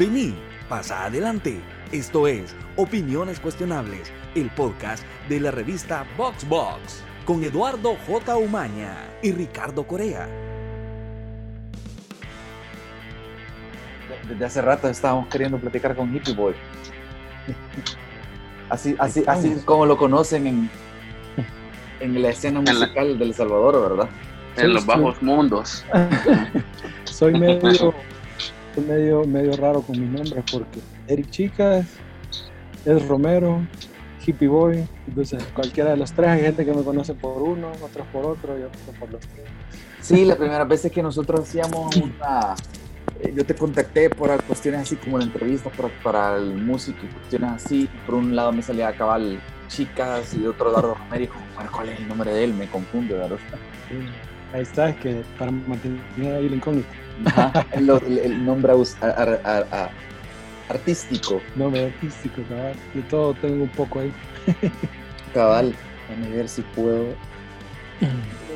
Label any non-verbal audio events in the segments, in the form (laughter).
de mí. Pasa adelante. Esto es Opiniones Cuestionables, el podcast de la revista Box Box, con Eduardo J. Umaña y Ricardo Corea. Desde hace rato estábamos queriendo platicar con Hippie Boy. (laughs) Así, así, así como lo conocen en, en la escena musical de El Salvador, ¿verdad? En los bajos mundos. (laughs) soy medio, soy medio, medio raro con mi nombre porque Eric Chicas es Romero, Hippie Boy, entonces cualquiera de los tres, hay gente que me conoce por uno, otros por otro y otros por los tres. Sí, la primera vez que nosotros hacíamos una... eh, Yo te contacté por cuestiones así como la entrevista para, para el músico y cuestiones así. Por un lado me salía cabal chicas y de otro lado Romero y dijo, bueno, ¿cuál es el nombre de él? Me confunde, ¿verdad? Sí, Ahí está, es que para mantener ahí la incógnita. Ajá, el, el- el nombre a- a- a- a- artístico, Nombre artístico, cabal. De todo tengo un poco ahí. cabal. Déjame ver si puedo. ver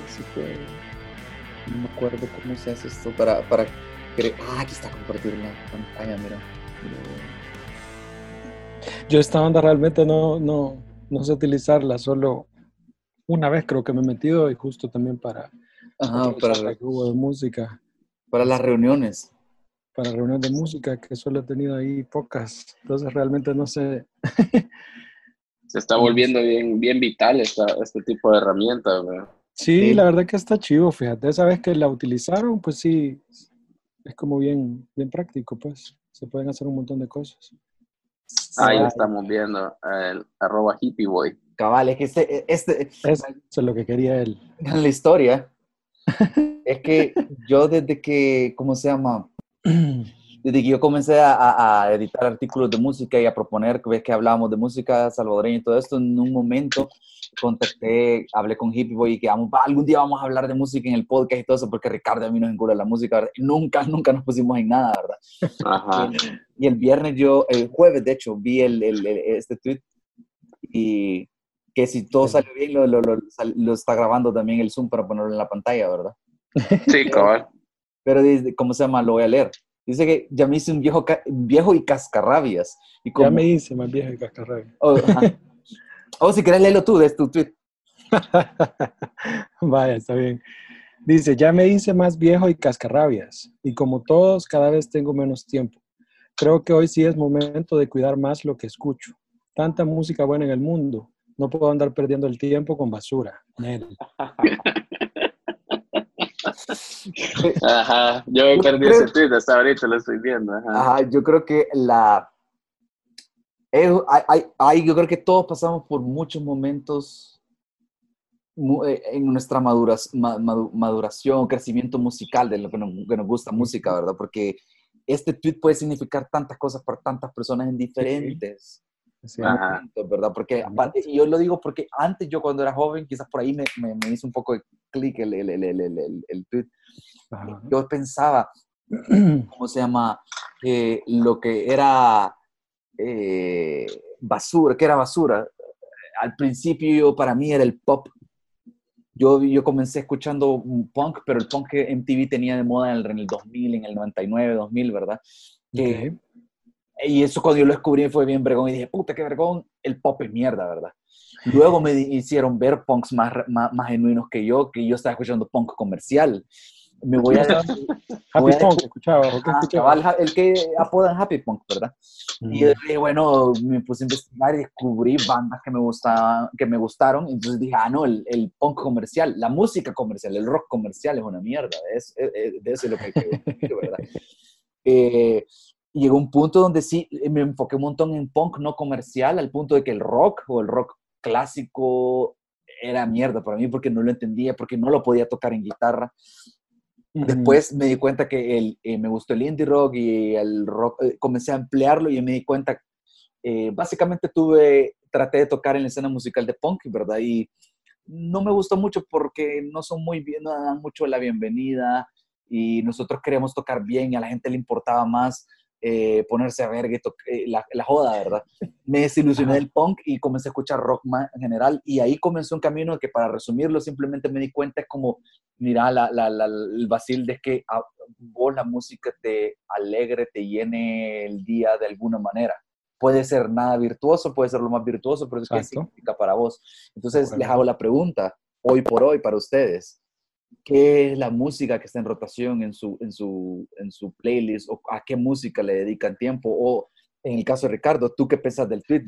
si puedo. No me acuerdo cómo se hace esto para, para Ah, aquí está compartir la pantalla, mira. Yo esta onda realmente no, no, no sé utilizarla, solo una vez creo que me he metido y justo también para, Ajá, para, de música, para las reuniones. para reuniones de música, que solo he tenido ahí pocas. Entonces realmente no sé. (laughs) Se está volviendo bien, bien vital esta, este tipo de herramientas. Sí, Sí. la verdad que está chivo, fíjate. Esa vez que la utilizaron, pues sí, es como bien, bien práctico, pues. Se pueden hacer un montón de cosas. Ahí Ah, estamos viendo el arroba hippie boy. Cabal, es que este, este, Eso es lo que quería él. (laughs) la historia es que yo desde que, ¿cómo se llama? (clears throat) Desde que yo comencé a, a- editar artículos de música y a proponer, ves que hablábamos de música salvadoreña y todo esto, en un momento contacté, hablé con Hippie Boy y que vamos, "Va, algún día vamos a hablar de música en el podcast y todo eso, porque Ricardo a mí nos encula la música, ¿verdad? Nunca, (laughs) nunca nos pusimos en nada, ¿verdad? Ajá. Y el viernes yo, el jueves de hecho, vi el, el- el- este tweet y que si todo salió bien, lo, lo, lo- lo está grabando también el Zoom para ponerlo en la pantalla, ¿verdad? Sí, (laughs) cabal. Pero dice, ¿cómo se llama? Lo voy a leer. Dice que ya me hice un viejo, viejo y cascarrabias. Y como, Ya me hice más viejo y cascarrabia. oh, ajá. Oh, si querés léelo tú, de tu tweet. (laughs) Vaya, está bien. Dice, ya me hice más viejo y cascarrabias, y como todos, cada vez tengo menos tiempo. Creo que hoy sí es momento de cuidar más lo que escucho. Tanta música buena en el mundo, no puedo andar perdiendo el tiempo con basura. (laughs) Ajá. Yo ese tweet, hasta ahorita lo estoy viendo. Ajá. Ajá, yo creo que la... eh, hay- hay- hay- yo creo que todos pasamos por muchos momentos eh, en nuestra maduras- ma- madu- maduración, crecimiento musical de lo que nos, que nos gusta música, ¿verdad? Porque este tweet puede significar tantas cosas para tantas personas en diferentes Momentos, ¿verdad? Porque aparte- y yo lo digo porque antes yo cuando era joven, quizás por ahí me, me, me hizo un poco de clic el, el, el, el, el, tweet. Ajá. Yo pensaba, (clears throat) ¿cómo se llama? Que lo que era eh, basura, que era basura. Al principio yo, para mí era el pop. Yo, yo comencé escuchando un punk, pero el punk que MTV tenía de moda en el, en el 2000, en el 99, 2000, ¿verdad? Que- Ok. Y eso cuando yo lo descubrí fue bien vergón y dije, puta, qué vergón, el pop es mierda, ¿verdad? Luego me hicieron ver punks más, más, más genuinos que yo, que yo estaba escuchando punk comercial. Me voy a... Happy a- Punk, escuchaba. ¿o qué Ah, cabal, el que apodan Happy Punk, ¿verdad? Y yo dije, bueno, me puse a investigar y descubrí bandas que me, gustaban, que me gustaron. Entonces dije, ah, no, el, el punk comercial, la música comercial, el rock comercial es una mierda. Es, es- de eso es lo que quiero, ¿verdad? (laughs) Eh, y llegó un punto donde sí me enfoqué un montón en punk no comercial, al punto de que el rock o el rock clásico era mierda para mí porque no lo entendía, porque no lo podía tocar en guitarra. Después me di cuenta que el, eh, me gustó el indie rock y el rock, eh, comencé a emplearlo y me di cuenta, eh, básicamente tuve, traté de tocar en la escena musical de punk, ¿verdad? Y no me gustó mucho porque no son muy bien, no dan mucho la bienvenida y nosotros queríamos tocar bien y a la gente le importaba más eh, ponerse a ver eh, la, la, joda, ¿verdad? Me desilusioné del punk y comencé a escuchar rock más en general y ahí comenzó un camino que para resumirlo simplemente me di cuenta es como, mira, la, la, el vacil de que a, vos la música te alegre, te llene el día de alguna manera. Puede ser nada virtuoso, puede ser lo más virtuoso, pero es que significa para vos. Entonces les hago la pregunta, hoy por hoy, para ustedes qué es la música que está en rotación en su, en su, en su playlist o a qué música le dedican tiempo o en el caso de Ricardo, ¿tú qué piensas del tweet?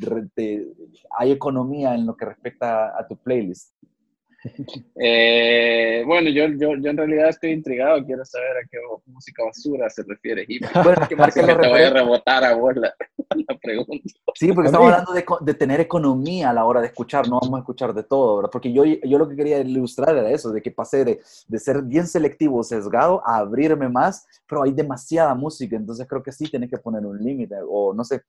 ¿Hay economía en lo que respecta a tu playlist? Eh, bueno, yo, yo, yo, en realidad estoy intrigado, quiero saber a qué música basura se refiere. Bueno, que te voy a rebotar a vos la, (laughs) pregunta. Sí, porque estamos hablando de, de, tener economía a la hora de escuchar, no vamos a escuchar de todo, ¿verdad? Porque yo, yo lo que quería ilustrar era eso, de que pasé de, de ser bien selectivo, sesgado, a abrirme más, pero hay demasiada música, entonces creo que sí tienes que poner un límite, o no sé,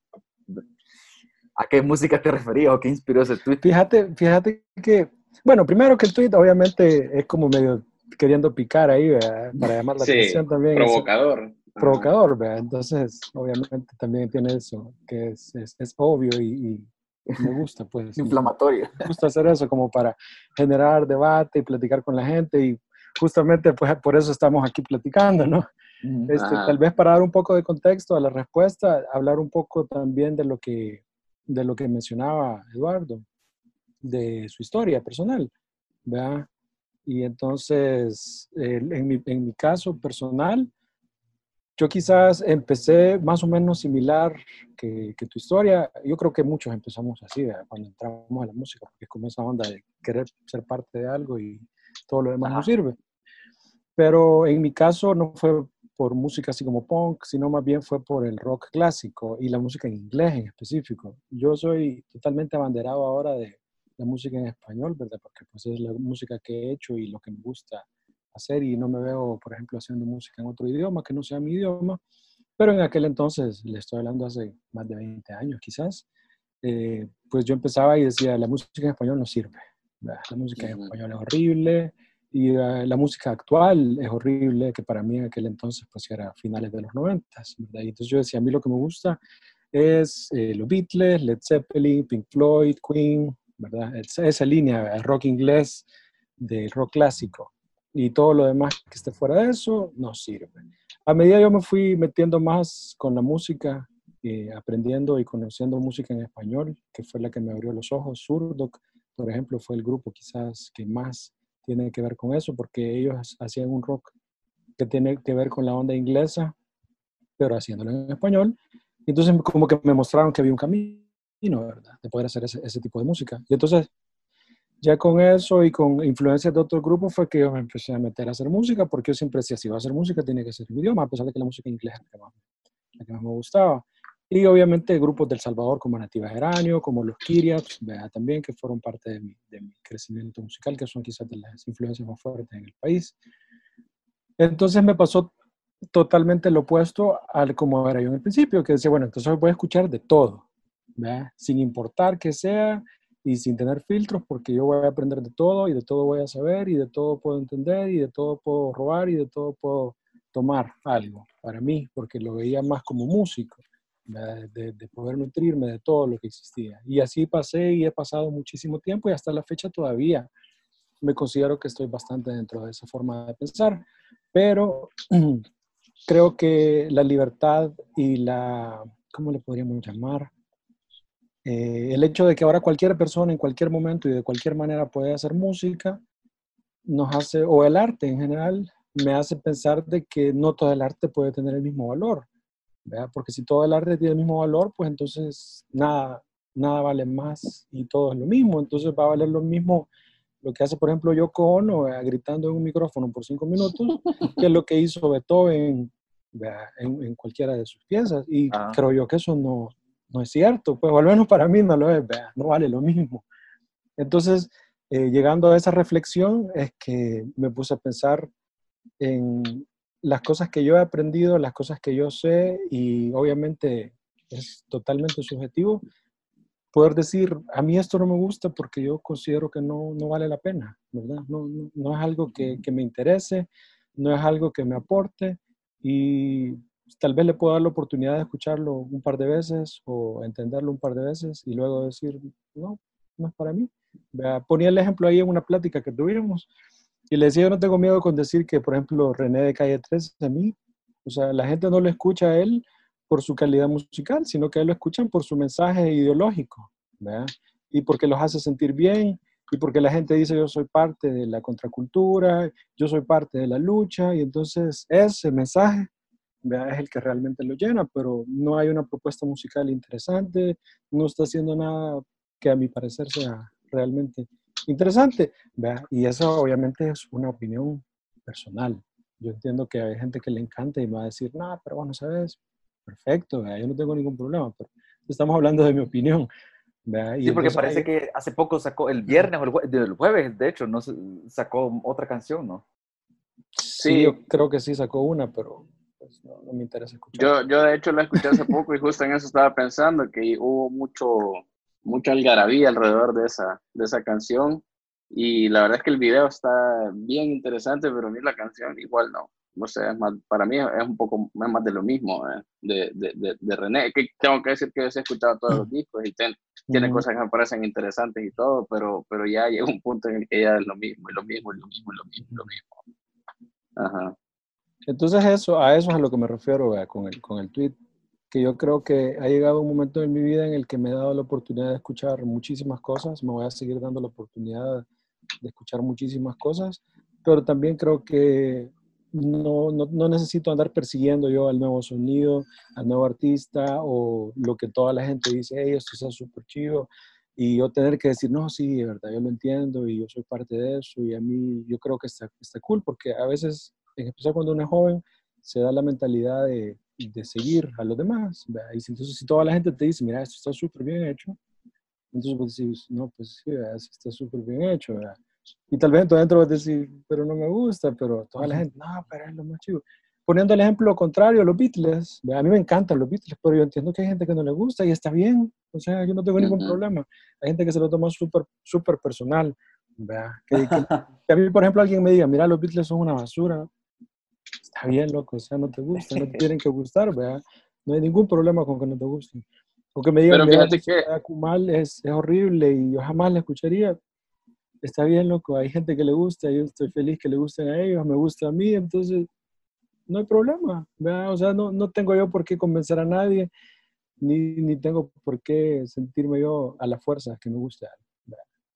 ¿a qué música te referías o qué inspiró ese tweet? Fíjate, fíjate que bueno, primero que el tweet obviamente es como medio queriendo picar ahí, Para llamar la atención también. Provocador. provocador, ¿verdad? Entonces, obviamente también tiene eso, que es, es, obvio y, me gusta, pues. Inflamatorio. Me gusta hacer eso como para generar debate y platicar con la gente y justamente pues por eso estamos aquí platicando, ¿no? Este, tal vez para dar un poco de contexto a la respuesta, hablar un poco también de lo que, de lo que mencionaba Eduardo, de su historia personal, ¿verdad? Y entonces, en, mi, en, mi, caso personal, yo quizás empecé más o menos similar que, que, tu historia. Yo creo que muchos empezamos así, cuando entramos a la música, porque es como esa onda de querer ser parte de algo y todo lo demás nos sirve. Pero en mi caso no fue por música así como punk, sino más bien fue por el rock clásico y la música en inglés en específico. Yo soy totalmente abanderado ahora de, la música en español, ¿verdad? Porque pues es la música que he hecho y lo que me gusta hacer y no me veo, por ejemplo, haciendo música en otro idioma que no sea mi idioma, pero en aquel entonces, le estoy hablando hace más de 20 años quizás, eh, pues yo empezaba y decía, la música en español no sirve, la música en español es horrible y uh, la música actual es horrible, que para mí en aquel entonces pues era finales de los 90, ¿verdad? Y entonces yo decía, a mí lo que me gusta es eh, los Beatles, Led Zeppelin, Pink Floyd, Queen, ¿verdad? Esa línea, el rock inglés del rock clásico y todo lo demás que esté fuera de eso no sirve. A medida yo me fui metiendo más con la música, eh, aprendiendo y conociendo música en español, que fue la que me abrió los ojos. Surdoc, por ejemplo, fue el grupo quizás que más tiene que ver con eso, porque ellos hacían un rock que tiene que ver con la onda inglesa, pero haciéndolo en español. Entonces como que me mostraron que había un camino ¿verdad? De poder hacer ese, ese, tipo de música. Y entonces, ya con eso y con influencias de otros grupos fue que yo me empecé a meter a hacer música, porque yo siempre decía, si va a hacer música, tiene que ser mi idioma, a pesar de que la música inglesa es la que más, me gustaba. Y obviamente grupos del Salvador como Nativa Geranio, como los Kiriaps, también, que fueron parte de mi, de mi crecimiento musical, que son quizás de las influencias más fuertes en el país. Entonces me pasó totalmente lo opuesto al como era yo en el principio, que decía, bueno, entonces voy a escuchar de todo sin importar que sea y sin tener filtros, porque yo voy a aprender de todo y de todo voy a saber y de todo puedo entender y de todo puedo robar y de todo puedo tomar algo para mí, porque lo veía más como músico, de, de, poder nutrirme de todo lo que existía. Y así pasé y he pasado muchísimo tiempo y hasta la fecha todavía me considero que estoy bastante dentro de esa forma de pensar, pero (clears throat) creo que la libertad y la, ¿cómo le podríamos llamar? Eh, el hecho de que ahora cualquier persona en cualquier momento y de cualquier manera puede hacer música, nos hace, o el arte en general, me hace pensar de que no todo el arte puede tener el mismo valor, porque si todo el arte tiene el mismo valor, pues entonces nada, nada vale más y todo es lo mismo, entonces va a valer lo mismo lo que hace, por ejemplo, Yoko Ono gritando en un micrófono por cinco minutos, que es lo que hizo Beethoven en, en, cualquiera de sus piezas. Y ah. creo yo que eso no, no es cierto, pues al menos para mí no lo es, no vale lo mismo. Entonces, eh, llegando a esa reflexión es que me puse a pensar en las cosas que yo he aprendido, las cosas que yo sé y obviamente es totalmente subjetivo poder decir, a mí esto no me gusta porque yo considero que no, no vale la pena, ¿verdad? No, no, es algo que, que, me interese, no es algo que me aporte y tal vez le puedo dar la oportunidad de escucharlo un par de veces o entenderlo un par de veces y luego decir, no, no es para mí. Ponía el ejemplo ahí en una plática que tuvimos y le decía, yo no tengo miedo con decir que, por ejemplo, René de Calle 3 a mí, o sea, la gente no lo escucha a él por su calidad musical, sino que lo escuchan por su mensaje ideológico, ¿verdad? Y porque los hace sentir bien, y porque la gente dice yo soy parte de la contracultura, yo soy parte de la lucha, y entonces ese mensaje es el que realmente lo llena, pero no hay una propuesta musical interesante, no está haciendo nada que a mi parecer sea realmente interesante. Y eso obviamente es una opinión personal. Yo entiendo que hay gente que le encanta y va a decir, no, pero bueno, ¿sabes? Perfecto, yo no tengo ningún problema, pero estamos hablando de mi opinión. sí, porque parece que hace poco sacó, el viernes o el, jueves, de hecho, no sacó otra canción, ¿no? Sí, yo creo que sí sacó una, pero pues, no, me interesa escuchar. Yo, yo de hecho la escuché hace poco y justo en eso estaba pensando, que hubo mucho, mucha algarabía alrededor de esa, de esa canción. Y la verdad es que el video está bien interesante, pero mí la canción igual no. No sé, es más, para mí es un poco más de lo mismo eh, de, de, de, René. Que tengo que decir que he escuchado todos los discos y tiene cosas que me parecen interesantes y todo, pero, pero ya llega un punto en el que ya es lo mismo, y lo mismo, y lo mismo, y lo mismo, y lo mismo. Ajá. Entonces eso, a eso es a lo que me refiero con, el, con el tweet, que yo creo que ha llegado un momento en mi vida en el que me he dado la oportunidad de escuchar muchísimas cosas, me voy a seguir dando la oportunidad de escuchar muchísimas cosas, pero también creo que no, no, no, necesito andar persiguiendo yo al nuevo sonido, al nuevo artista o lo que toda la gente dice, hey, esto está súper chido. Y yo tener que decir, no, sí, de verdad, yo lo entiendo y yo soy parte de eso y a mí yo creo que está, está cool porque a veces en especial cuando uno es joven, se da la mentalidad de, de seguir a los demás. Y entonces, si toda la gente te dice, mira, esto está súper bien hecho, entonces vos decís, no, pues sí, esto está súper bien hecho. Y tal vez entonces dentro vas a decir, pero no me gusta, pero toda la gente, no, pero es lo más chido. Poniendo el ejemplo contrario, los Beatles, a mí me encantan los Beatles, pero yo entiendo que hay gente que no le gusta y está bien, o sea, yo no tengo ningún problema. Hay gente que se lo toma súper, súper personal. Que, (laughs) que, a mí, por ejemplo, alguien me diga, mira, los Beatles son una basura, está bien, loco, o sea, no te gusta, no te (laughs) tienen que gustar, ¿verdad? No hay ningún problema con que no te gusten. O que me digan, Pero fíjate que Kumal es, es horrible y yo jamás la escucharía. Está bien, loco, hay gente que le gusta, yo estoy feliz que le gusten a ellos, me gusta a mí, entonces no hay problema, ¿verdad? O sea, no, no tengo yo por qué convencer a nadie, ni, ni tengo por qué sentirme yo a la fuerza que me gusta.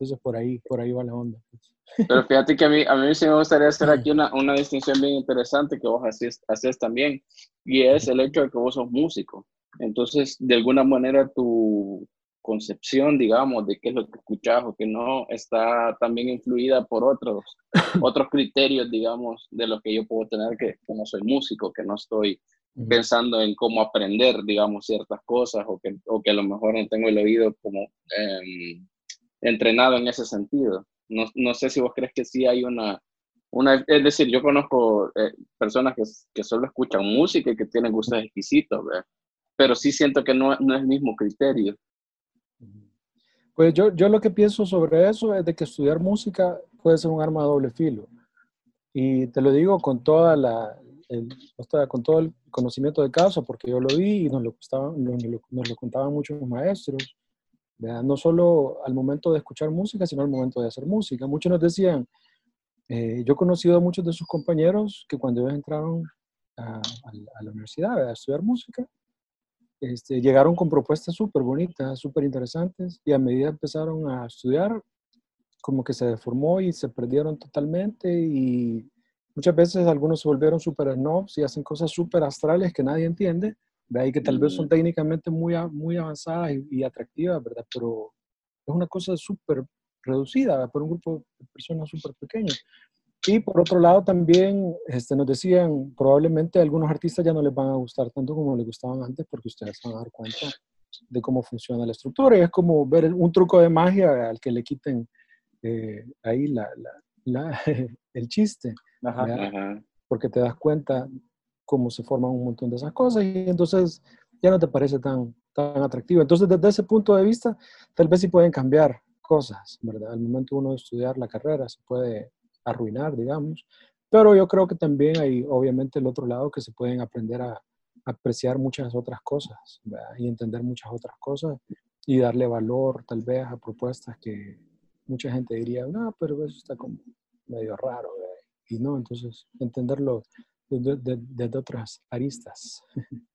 Entonces por ahí, por ahí va la onda. Pues. Pero (laughs) fíjate que a mí, a mí sí me gustaría hacer aquí una, una distinción bien interesante que vos haces, haces también, y es el hecho de que vos sos músico. Entonces, de alguna manera, tu concepción, digamos, de qué es lo que escuchas o qué no, está también influida por otros, (coughs) otros criterios, digamos, de lo que yo puedo tener, que, que no soy músico, que no estoy pensando en cómo aprender, digamos, ciertas cosas, o que, o que a lo mejor no tengo el oído como eh, entrenado en ese sentido. No, no, sé si vos crees que sí hay una, una es decir, yo conozco eh, personas que, que, solo escuchan música y que tienen gustos exquisitos, pero sí siento que no, no, es el mismo criterio. Pues yo, yo lo que pienso sobre eso es de que estudiar música puede ser un arma de doble filo. Y te lo digo con toda la, el, con todo el conocimiento de caso, porque yo lo vi y nos lo, nos lo, nos lo contaban muchos maestros no solo al momento de escuchar música, sino al momento de hacer música. Muchos nos decían, eh, yo he conocido a muchos de sus compañeros que cuando ellos entraron a, la universidad a estudiar música, este, llegaron con propuestas súper bonitas, súper interesantes, y a medida empezaron a estudiar, como que se deformó y se perdieron totalmente, y muchas veces algunos se volvieron súper snobs y hacen cosas súper astrales que nadie entiende, de ahí que tal vez son técnicamente muy, muy avanzadas y, atractivas, ¿verdad? Pero es una cosa súper reducida por un grupo de personas súper pequeño. Y por otro lado también este, nos decían, probablemente algunos artistas ya no les van a gustar tanto como les gustaban antes porque ustedes van a dar cuenta de cómo funciona la estructura. Y es como ver un truco de magia al que le quiten eh, ahí la, la, (laughs) el chiste. Porque te das cuenta cómo se forman un montón de esas cosas y entonces ya no te parece tan, tan atractivo. Entonces, desde ese punto de vista, tal vez sí pueden cambiar cosas, ¿verdad? Al momento uno de estudiar la carrera se puede arruinar, digamos, pero yo creo que también hay obviamente el otro lado que se pueden aprender a, apreciar muchas otras cosas ¿verdad? y entender muchas otras cosas y darle valor tal vez a propuestas que mucha gente diría, no, pero eso está como medio raro. ¿verdad? Y no, entonces entenderlo desde, otras aristas. (laughs)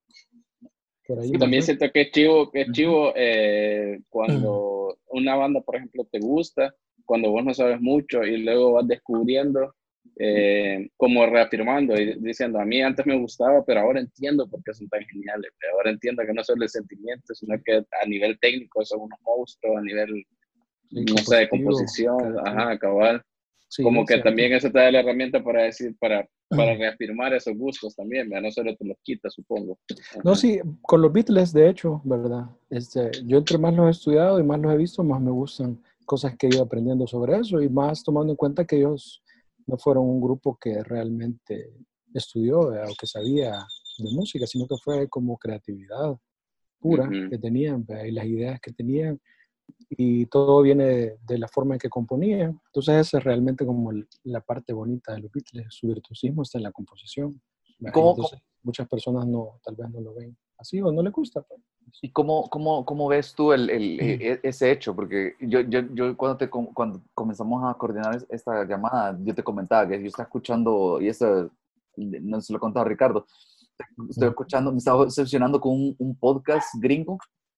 Por ahí, Y también siento que es chivo, que es chivo eh, cuando una banda, por ejemplo, te gusta, cuando vos no sabes mucho y luego vas descubriendo, eh, como reafirmando y diciendo, a mí antes me gustaba, pero ahora entiendo por qué son tan geniales. Ahora entiendo que no solo el sentimiento, sino que a nivel técnico son unos monstruos, a nivel, Sí, no sé, de composición, ajá, cabal. Sí, como que cierto. también eso te da la herramienta para decir, para, para reafirmar esos gustos también, ¿verdad? no solo te los quita, supongo. No, Ajá. sí, con los Beatles, de hecho, ¿verdad? Este, yo entre más los he estudiado y más los he visto, más me gustan cosas que he ido aprendiendo sobre eso y más tomando en cuenta que ellos no fueron un grupo que realmente estudió ¿verdad? o que sabía de música, sino que fue como creatividad pura Ujú. que tenían ¿verdad? y las ideas que tenían y todo viene de, de la forma en que componían. Entonces esa es realmente como el- la parte bonita de los Beatles, su virtuosismo está en la composición. ¿Cómo- muchas personas no, tal vez no lo ven así o no les gusta. pues. ¿Y cómo, cómo, cómo ves tú el, el- e- ese hecho? Porque yo, yo, yo cuando, te, cuando comenzamos a coordinar es- esta llamada, yo te comentaba que yo estaba escuchando, y esto no se lo he contado a Ricardo, estoy escuchando, me estaba obsesionando con un, un podcast gringo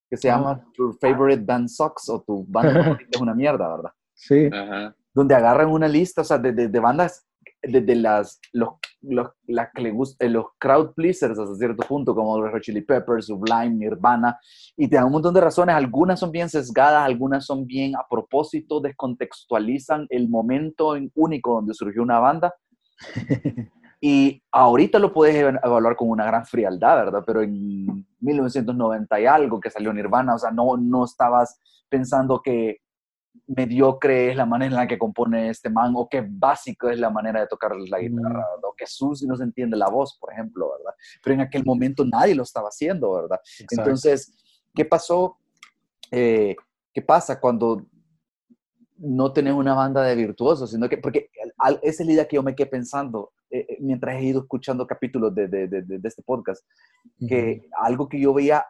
que se Ah. llama Your Favorite Band Sucks o tu banda (laughs) favorita es una mierda, ¿verdad? Sí, Ajá. donde agarran una lista, o sea, de, de, de bandas, de, de las, los, los, las que le gusta, los crowd pleasers hasta cierto punto, como los Chili Peppers, Sublime, Nirvana, y te dan un montón de razones, algunas son bien sesgadas, algunas son bien a propósito, descontextualizan el momento en- único donde surgió una banda, (laughs) y ahorita lo puedes ev- evaluar con una gran frialdad, ¿verdad? Pero en 1990 y algo que salió Nirvana, o sea, no, no estabas pensando que mediocre es la manera en la que compone este man, o que básico es la manera de tocar la guitarra, Mm. ¿verdad? o que sucio no se entiende la voz, por ejemplo, ¿verdad? Pero en aquel momento nadie lo estaba haciendo, ¿verdad? exacto. Entonces, ¿qué pasó? Eh, ¿Qué pasa cuando no tenés una banda de virtuosos? Sino que, porque esa es la idea que yo me quedé pensando eh, eh, mientras he ido escuchando capítulos de, de- de- de- este podcast, que algo que yo veía,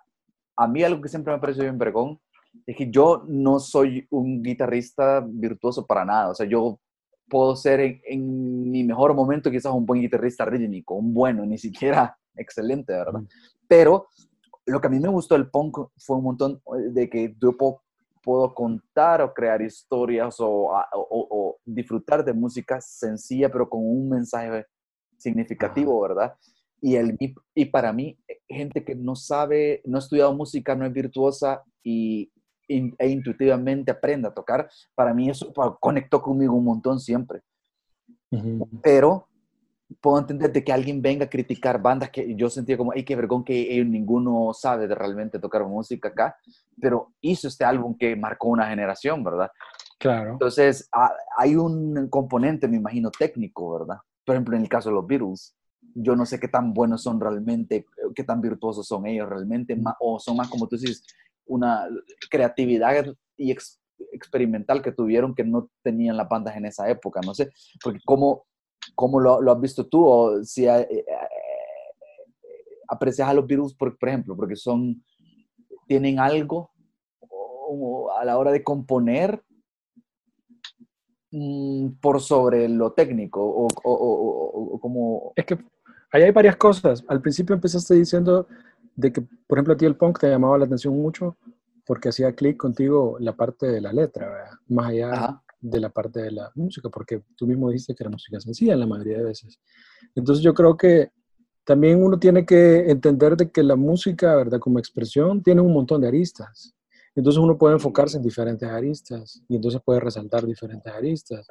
a mí algo que siempre me pareció bien vergón, es que yo no soy un guitarrista virtuoso para nada, o sea, yo puedo ser en, en mi mejor momento quizás un buen guitarrista rítmico, un bueno, ni siquiera (laughs) excelente, ¿verdad? Mm. Pero lo que a mí me gustó del punk fue un montón de que yo puedo, puedo contar o crear historias o, o- o- disfrutar de música sencilla, pero con un mensaje significativo, ¿verdad? Y, el, y, para mí, eh, gente que no sabe, no ha estudiado música, no es virtuosa y, e intuitivamente aprende a tocar, para mí eso conectó conmigo un montón siempre. Ujú. Pero puedo entender de que alguien venga a criticar bandas que yo sentía como, ay, qué vergón que ellos ninguno sabe de realmente tocar música acá, pero hizo este álbum que marcó una generación, ¿verdad? Claro. Entonces, ha- hay un componente, me imagino, técnico, ¿verdad? Por ejemplo, en el caso de los Beatles, yo no sé qué tan buenos son realmente, qué tan virtuosos son ellos realmente, ma- o son más, como tú dices, una creatividad y ex- experimental que tuvieron que no tenían las bandas en esa época, no sé, porque cómo, cómo lo, lo has visto tú, o si eh, eh, aprecias a los Beatles, por, por ejemplo, porque son, tienen algo o- a la hora de componer mm, por sobre lo técnico o- o- o como... Es que ahí hay varias cosas. Al principio empezaste diciendo de que, por ejemplo, a ti el punk te llamaba la atención mucho porque hacía clic contigo la parte de la letra, ¿verdad? Más allá Ajá. De la parte de la música, porque tú mismo dijiste que era música sencilla en la mayoría de veces. Entonces yo creo que también uno tiene que entender de que la música, ¿verdad? Como expresión, tiene un montón de aristas. Entonces uno puede enfocarse en diferentes aristas y entonces puede resaltar diferentes aristas.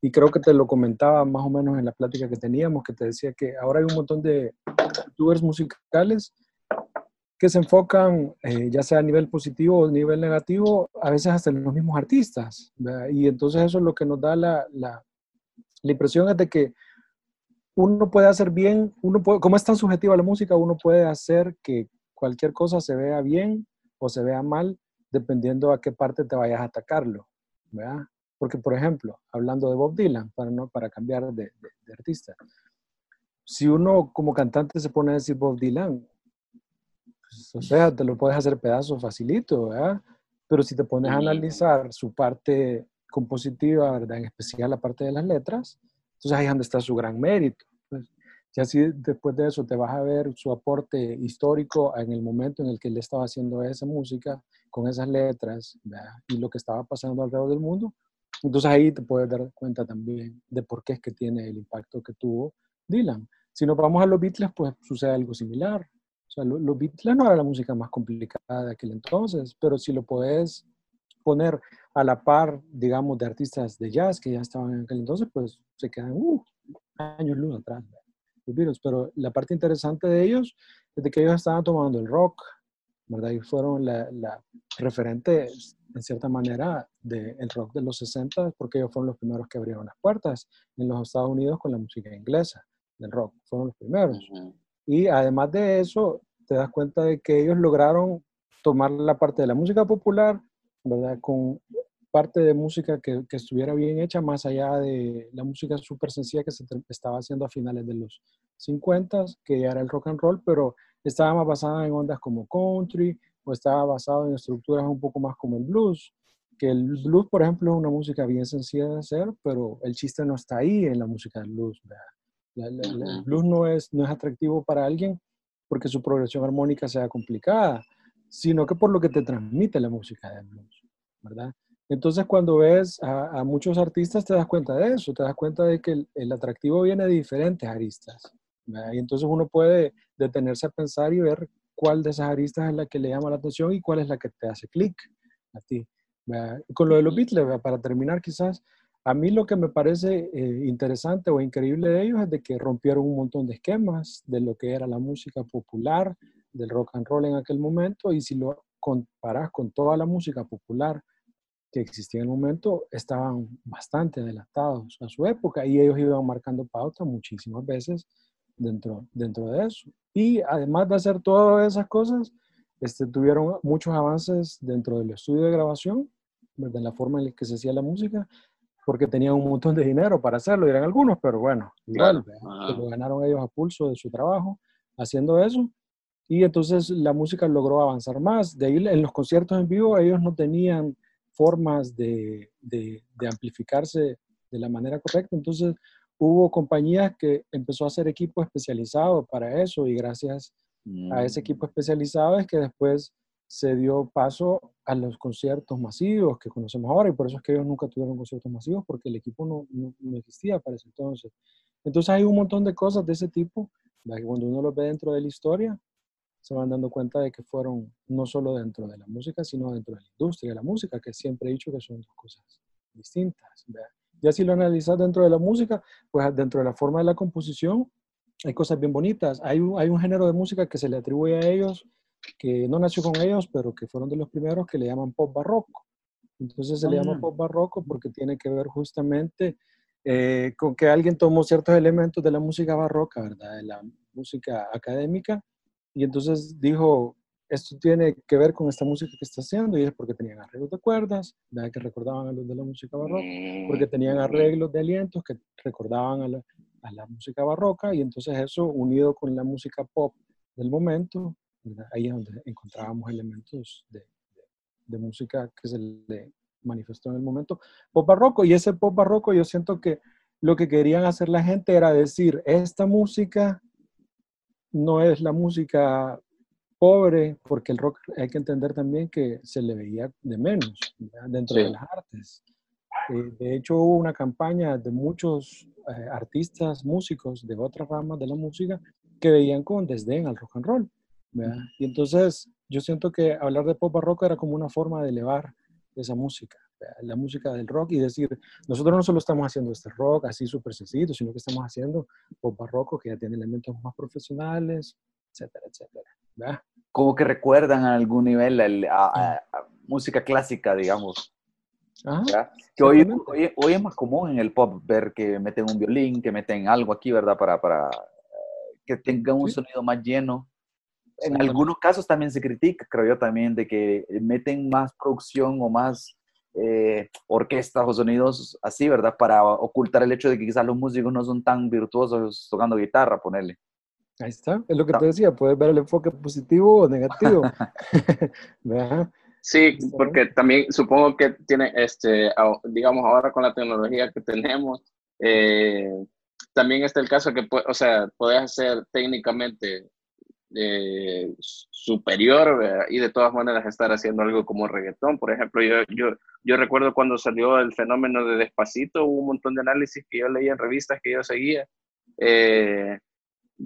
Y creo que te lo comentaba más o menos en la plática que teníamos, que te decía que ahora hay un montón de youtubers musicales que se enfocan, eh, ya sea a nivel positivo o a nivel negativo, a veces hasta en los mismos artistas. Y entonces eso es lo que nos da la, la, impresión es de que uno puede hacer bien, uno puede, como es tan subjetiva la música, uno puede hacer que cualquier cosa se vea bien o se vea mal, dependiendo a qué parte te vayas a atacarlo. ¿verdad? Porque, por ejemplo, hablando de Bob Dylan, para, no, para cambiar de, de artista, si uno como cantante se pone a decir Bob Dylan, pues, o sea, te lo puedes hacer pedazo facilito, ¿verdad? Pero si te pones a analizar su parte compositiva, ¿verdad? En especial la parte de las letras, entonces ahí es donde está su gran mérito. Pues, ya si después de eso te vas a ver su aporte histórico en el momento en el que él estaba haciendo esa música, con esas letras, ¿verdad? y lo que estaba pasando alrededor del mundo, entonces ahí te puedes dar cuenta también de por qué es que tiene el impacto que tuvo Dylan. Si nos vamos a los Beatles, pues sucede algo similar. O sea, los Beatles no era la música más complicada de aquel entonces, pero si lo puedes poner a la par, digamos, de artistas de jazz que ya estaban en aquel entonces, pues se quedan uh, años luz atrás los Beatles. Pero la parte interesante de ellos es de que ellos estaban tomando el rock, ¿verdad? Y fueron la, referente, en cierta manera, del rock de los 60, porque ellos fueron los primeros que abrieron las puertas en los Estados Unidos con la música inglesa del rock, fueron los primeros. Y además de eso, te das cuenta de que ellos lograron tomar la parte de la música popular, ¿verdad? Con parte de música que, que estuviera bien hecha, más allá de la música súper sencilla que se estaba haciendo a finales de los 50, que ya era el rock and roll, pero estaba más basada en ondas como country, o estaba basado en estructuras un poco más como el blues, que el blues, por ejemplo, es una música bien sencilla de hacer, pero el chiste no está ahí en la música del blues. ¿verdad? El blues no es, no es atractivo para alguien porque su progresión armónica sea complicada, sino que por lo que te transmite la música del blues, ¿verdad? Entonces cuando ves a, muchos artistas te das cuenta de eso, te das cuenta de que el, atractivo viene de diferentes aristas, Y entonces uno puede detenerse a pensar y ver cuál de esas aristas es la que le llama la atención y cuál es la que te hace clic a ti. Con lo de los Beatles, para terminar quizás, a mí lo que me parece eh, interesante o increíble de ellos es de que rompieron un montón de esquemas de lo que era la música popular, del rock and roll en aquel momento, y si lo comparas con toda la música popular que existía en el momento, estaban bastante adelantados a su época y ellos iban marcando pauta muchísimas veces dentro, dentro de eso. Y además de hacer todas esas cosas, este, tuvieron muchos avances dentro del estudio de grabación, de la forma en la que se hacía la música, porque tenían un montón de dinero para hacerlo, dirán algunos, pero bueno, igual, lo ganaron ellos a pulso de su trabajo haciendo eso. Y entonces la música logró avanzar más. De ahí en los conciertos en vivo ellos no tenían formas de, de, amplificarse de la manera correcta. Entonces hubo compañías que empezó a hacer equipo especializado para eso y gracias a ese equipo mm. especializado es que después se dio paso a los conciertos masivos que conocemos ahora y por eso es que ellos nunca tuvieron conciertos masivos porque el equipo no, no, existía para ese entonces. Entonces hay un montón de cosas de ese tipo cuando uno los ve dentro de la historia se van dando cuenta de que fueron no solo dentro de la música, sino dentro de la industria de la música, que siempre he dicho que son dos cosas distintas. Ya si lo analizas dentro de la música, pues dentro de la forma de la composición hay cosas bien bonitas. Hay un, hay un género de música que se le atribuye a ellos que no nació con ellos, pero que fueron de los primeros que le llaman pop barroco. Entonces se le llama ah. pop barroco porque tiene que ver justamente eh, con que alguien tomó ciertos elementos de la música barroca, ¿verdad? De la música académica, y entonces dijo, esto tiene que ver con esta música que está haciendo, y es porque tenían arreglos de cuerdas, ¿verdad? que recordaban a los de la música barroca, porque tenían arreglos de alientos que recordaban a la, a la música barroca, y entonces eso unido con la música pop del momento, Ahí es donde encontrábamos elementos de, de, música que se le manifestó en el momento pop barroco. Y ese pop barroco yo siento que lo que querían hacer la gente era decir, esta música no es la música pobre, porque el rock hay que entender también que se le veía de menos dentro de las artes. Eh, de hecho, hubo una campaña de muchos eh, artistas, músicos de otras ramas de la música que veían con desdén al rock and roll. Y entonces yo siento que hablar de pop barroco era como una forma de elevar esa música, la música del rock y decir, nosotros no solo estamos haciendo este rock así súper sencillo, sino que estamos haciendo pop barroco que ya tiene elementos más profesionales, etcétera, etcétera. Como que recuerdan a algún nivel a, música clásica, digamos. que hoy, hoy, es más común en el pop ver que meten un violín, que meten algo aquí, ¿verdad? Para, para eh, que tenga un sonido más lleno en algunos casos también se critica, creo yo también, de que meten más producción o más eh, orquestas o sonidos así, ¿verdad? Para ocultar el hecho de que quizás los músicos no son tan virtuosos tocando guitarra, ponerle. Ahí está, es lo que te decía, puedes ver el enfoque positivo o negativo. (laughs) (laughs) Sí, porque también supongo que tiene, este, digamos, ahora con la tecnología que tenemos, eh, también está el caso que, o sea, puedes hacer técnicamente eh, superior y de todas maneras estar haciendo algo como reggaetón. Por ejemplo, yo, yo, yo recuerdo cuando salió el fenómeno de Despacito, hubo un montón de análisis que yo leía en revistas que yo seguía. Eh,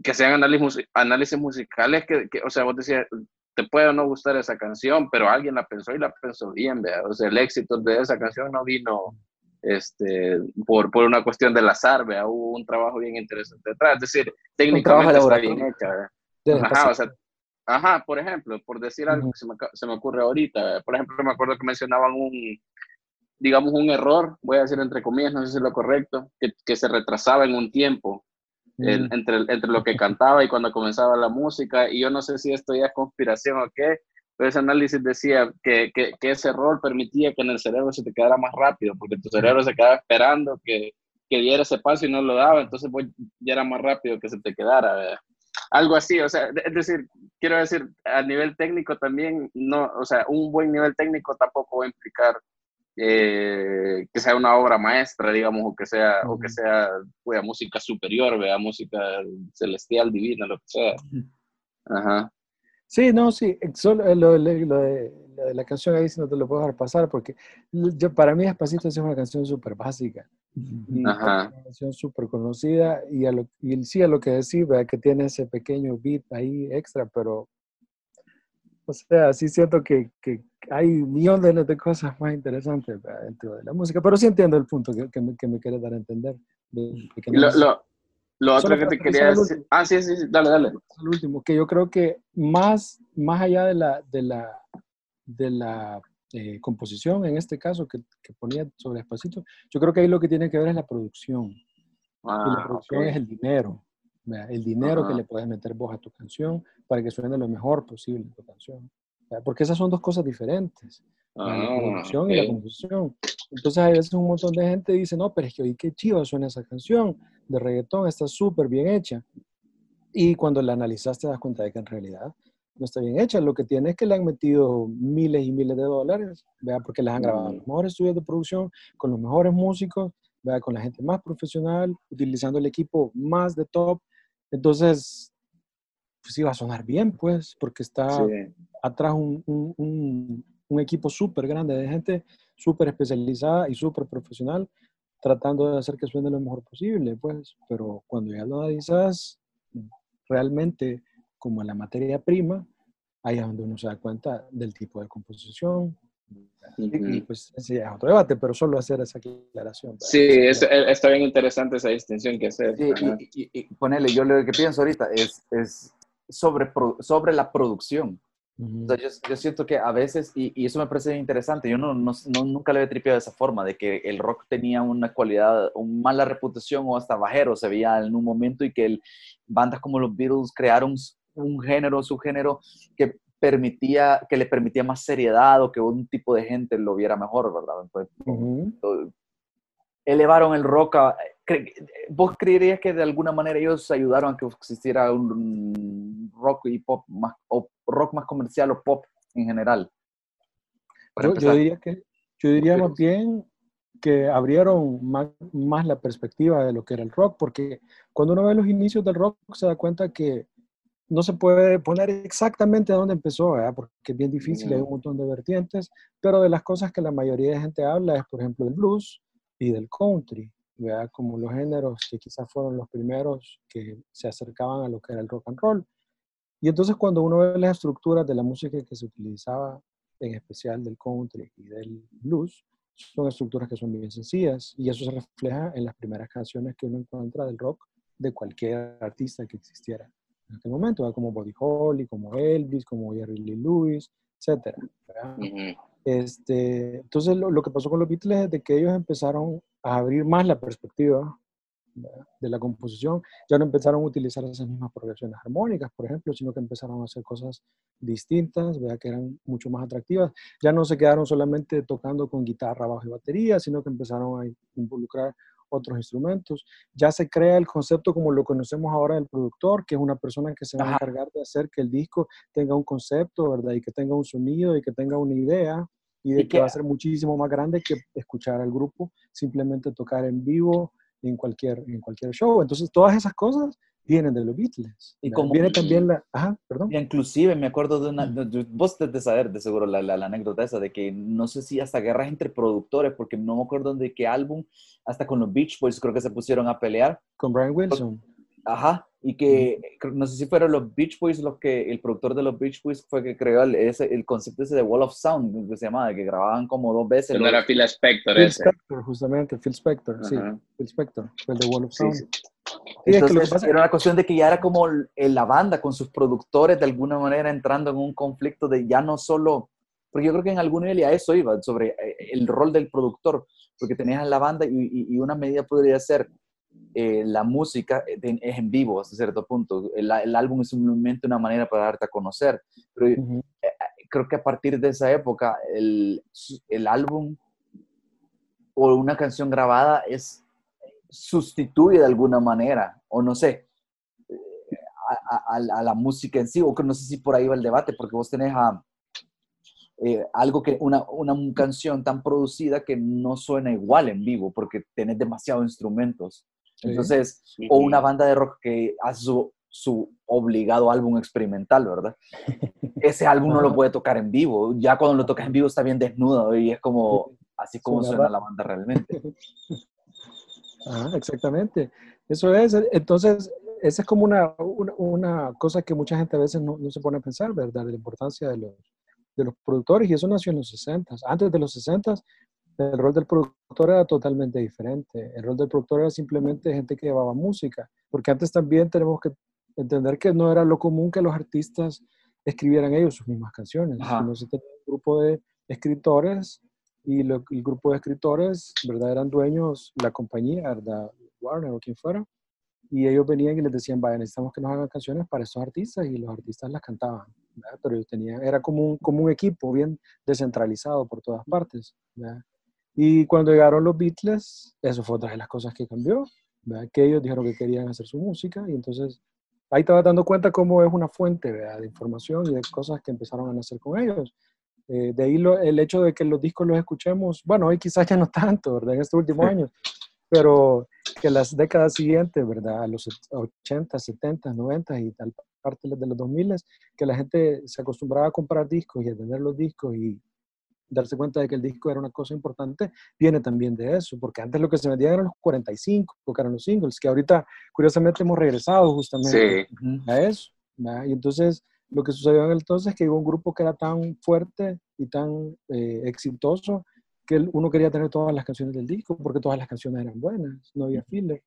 que sean análisis, análisis musicales que, que, o sea, vos decías, te puede o no gustar esa canción, pero alguien la pensó y la pensó bien, ¿vea? O sea, el éxito de esa canción no vino este, por, por una cuestión del azar, ¿vea? Hubo un trabajo bien interesante detrás. Es decir, técnicamente está bien hecha, Ajá, o sea, ajá, por ejemplo, por decir algo que se me, se me ocurre ahorita, por ejemplo, me acuerdo que mencionaban un, digamos, un error, voy a decir entre comillas, no sé si es lo correcto, que, que se retrasaba en un tiempo entre, entre lo que cantaba y cuando comenzaba la música. Y yo no sé si esto ya es conspiración o qué, pero ese análisis decía que, que, que, ese error permitía que en el cerebro se te quedara más rápido, porque tu cerebro se quedaba esperando que, que diera ese paso y no lo daba, entonces pues, ya era más rápido que se te quedara. Algo así, o sea, es decir, quiero decir, a nivel técnico también, no, o sea, un buen nivel técnico tampoco va a implicar eh, que sea una obra maestra, digamos, o que sea, o que sea música superior, vea, música celestial, divina, lo que sea. Ajá. Sí, no, sí, solo eh, lo, de, la canción ahí sí no te lo puedo dejar pasar porque yo, para mí Despacito es una canción súper básica. Ajá. Una canción súper conocida y, a lo, y sí a lo que decís, que tiene ese pequeño beat ahí extra, pero o sea, sí siento que, que hay millones de cosas más interesantes dentro de la música, pero sí entiendo el punto que, que me, que me quiere dar a entender. lo, lo, lo, otro que te quería decir. Ah, sí, sí, dale, dale. El último, que yo creo que más, más allá de la, de la, de la eh, composición, en este caso, que, que, ponía sobre Despacito, yo creo que ahí lo que tiene que ver es la producción. Ah, y la ah, producción es el dinero el dinero que le puedes meter vos a tu canción para que suene lo mejor posible tu canción. Porque esas son dos cosas diferentes. la ah, producción y la composición. Entonces, a veces un montón de gente dice, no, pero es que oí qué chiva suena esa canción de reggaetón, está súper bien hecha. Y cuando la analizas te das cuenta de que en realidad no está bien hecha. Lo que tiene es que le han metido miles y miles de dólares, ¿vea? porque les han grabado los mejores estudios de producción, con los mejores músicos, ¿vea? con la gente más profesional, utilizando el equipo más de top entonces, pues iba a sonar bien, pues, porque está atrás un, un, un, equipo súper grande de gente súper especializada y súper profesional tratando de hacer que suene lo mejor posible, pues, pero cuando ya lo analizas realmente como la materia prima, ahí es donde uno se da cuenta del tipo de composición, y pues ese es otro debate, pero solo hacer esa aclaración. Sí, es, está bien interesante esa distinción que hacer. y, y, ponele, yo lo que pienso ahorita es, es sobre, sobre la producción. yo, yo, siento que a veces, y, y, eso me parece interesante, yo no, no, nunca le he tripeado de esa forma, de que el rock tenía una cualidad, una mala reputación o hasta bajero se veía en un momento y que el, bandas como los Beatles crearon un género, su género que permitía, que le permitía más seriedad o que un tipo de gente lo viera mejor, ¿verdad? Entonces, elevaron el rock a... ¿Vos creerías que de alguna manera ellos ayudaron a que existiera un rock y pop más, o rock más comercial o pop en general? Yo, diría que, yo diría más bien que abrieron más, más, la perspectiva de lo que era el rock, porque cuando uno ve los inicios del rock se da cuenta que no se puede poner exactamente dónde empezó, porque es bien difícil, hay un montón de vertientes, pero de las cosas que la mayoría de gente habla es, por ejemplo, del blues y del country, ¿verdad? como los géneros que quizás fueron los primeros que se acercaban a lo que era el rock and roll. Y entonces cuando uno ve las estructuras de la música que se utilizaba, en especial del country y del blues, son estructuras que son bien sencillas y eso se refleja en las primeras canciones que uno encuentra del rock de cualquier artista que existiera en este momento, como Buddy Holly, como Elvis, como Jerry Lee Lewis, etc. este, entonces, lo, que pasó con los Beatles es de que ellos empezaron a abrir más la perspectiva de la composición. Ya no empezaron a utilizar esas mismas progresiones armónicas, por ejemplo, sino que empezaron a hacer cosas distintas, ¿verdad? que eran mucho más atractivas. Ya no se quedaron solamente tocando con guitarra, bajo y batería, sino que empezaron a involucrar otros instrumentos. Ya se crea el concepto como lo conocemos ahora del productor, que es una persona que se va a encargar de hacer que el disco tenga un concepto, ¿verdad? Y que tenga un sonido y que tenga una idea y de que, va a ser muchísimo más grande que escuchar al grupo, simplemente tocar en vivo en cualquier, en cualquier show. Entonces, todas esas cosas vienen de los Beatles. Y como viene también la... Ajá, perdón. inclusive me acuerdo de una... vos de saber de seguro la, la, anécdota esa de que no sé si hasta guerras entre productores, porque no me acuerdo de qué álbum, hasta con los Beach Boys creo que se pusieron a pelear. Con Brian Wilson. Ajá, y que no sé si fueron los Beach Boys los que el productor de los Beach Boys fue que creó el, ese, el concepto ese de Wall of Sound, que se llamaba, que grababan como dos veces. No era Phil Spector Phil Spector, justamente, Phil Spector, sí, Phil Spector, fue el de Wall of Sound. Sí, Entonces, era una cuestión de que ya era como la banda con sus productores de alguna manera entrando en un conflicto de ya no solo, porque yo creo que en algún nivel ya eso iba, sobre eh, el rol del productor, porque tenías la banda y, y una medida podría ser eh, la música eh, es en vivo hasta cierto punto. El, álbum es simplemente una manera para darte a conocer. Pero eh, creo que a partir de esa época, el, el, álbum o una canción grabada es sustituye de alguna manera, o no sé, a, la música en sí, o que no sé si por ahí va el debate, porque vos tenés a, algo que, una, una, canción tan producida que no suena igual en vivo, porque tenés demasiados instrumentos. Entonces, o una banda de rock que hace su, su obligado álbum experimental, ¿verdad? (laughs) Ese álbum no lo puede tocar en vivo. Ya cuando lo tocas en vivo está bien desnudo y es como así como suena la banda realmente. (laughs) Ah, exactamente. Eso es. Entonces, esa es como una, una, una, cosa que mucha gente a veces no, no, se pone a pensar, ¿verdad? De la importancia de los, de los productores. Y eso nació en los 60. Antes de los 60 el rol del productor era totalmente diferente. El rol del productor era simplemente gente que llevaba música, porque antes también tenemos que entender que no era lo común que los artistas escribieran ellos sus mismas canciones. Sino se tenía un grupo de escritores y el grupo de escritores, ¿verdad? Eran dueños la compañía, ¿verdad? Warner o quien fuera, y ellos venían y les decían, vaya, necesitamos que nos hagan canciones para esos artistas, y los artistas las cantaban, Pero ellos tenían, era como un, como un equipo bien descentralizado por todas partes, ¿verdad? Y cuando llegaron los Beatles, eso fue otra de las cosas que cambió, que ellos dijeron que querían hacer su música y entonces ahí te vas dando cuenta cómo es una fuente de información y de cosas que empezaron a nacer con ellos. Eh, de ahí el hecho de que los discos los escuchemos, bueno, hoy quizás ya no tanto, ¿verdad? En estos últimos años, pero que las décadas siguientes, ¿verdad? A los 80, 70, 90 y tal parte de los 2000, que la gente se acostumbraba a comprar discos y a tener los discos y darse cuenta de que el disco era una cosa importante, viene también de eso, porque antes lo que se vendía eran los 45, porque eran los singles, que ahorita curiosamente hemos regresado justamente a eso. Y entonces lo que sucedió en el entonces es que hubo un grupo que era tan fuerte y tan eh, exitoso que uno quería tener todas las canciones del disco, porque todas las canciones eran buenas, no había filler.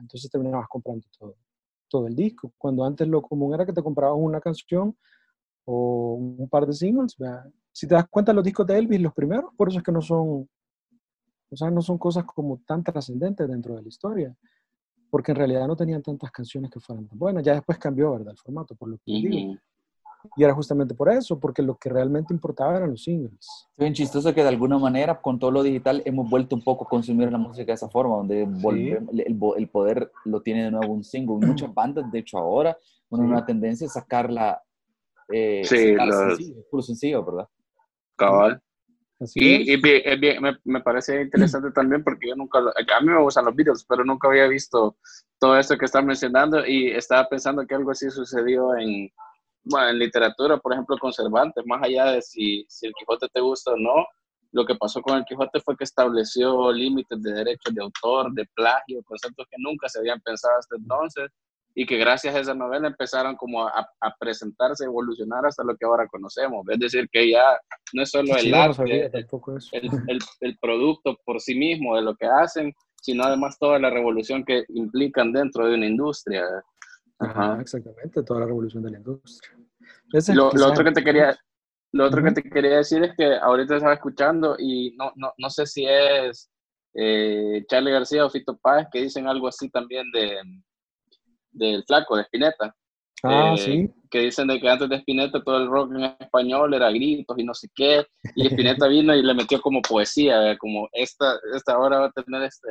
Entonces terminabas comprando todo, todo el disco. Cuando antes lo común era que te comprabas una canción o un par de singles, si te das cuenta, los discos de Elvis, los primeros, por eso es que no son, o sea, no son cosas como tan trascendentes dentro de la historia, porque en realidad no tenían tantas canciones que fueran tan buenas. Ya después cambió, ¿verdad? El formato, por lo que digo. Y era justamente por eso, porque lo que realmente importaba eran los singles. Es bien chistoso que de alguna manera, con todo lo digital, hemos vuelto un poco a consumir la música de esa forma, donde el, el, poder lo tiene de nuevo un single. Muchas (clears throat) bandas, de hecho, ahora, una tendencia es sacarla, eh, sí, sencillo, puro sencillo, ¿verdad? Cabal. y, y bien, me, me, parece interesante (clears throat) también porque yo nunca, a mí me gustan los Beatles, pero nunca había visto todo esto que están mencionando y estaba pensando que algo así sucedió en, bueno, en literatura, por ejemplo, con Cervantes, más allá de si, si el Quijote te gusta o no, lo que pasó con el Quijote fue que estableció límites de derechos de autor, de plagio, conceptos que nunca se habían pensado hasta entonces y que gracias a esa novela empezaron como a, a, presentarse, evolucionar hasta lo que ahora conocemos. Es decir, que ya no es solo el arte, el, el, el, producto por sí mismo de lo que hacen, sino además toda la revolución que implican dentro de una industria. Ajá, exactamente, toda la revolución de la industria. Lo, lo, otro que te quería, lo otro que te quería decir es que ahorita estaba escuchando y no, no, no sé si es eh, Charlie García o Fito Páez que dicen algo así también de del flaco, de Spinetta. Ah, eh, sí. Que dicen de que antes de Spinetta todo el rock en español era gritos y no sé qué. Y Spinetta vino y le metió como poesía, como esta, esta hora va a tener este,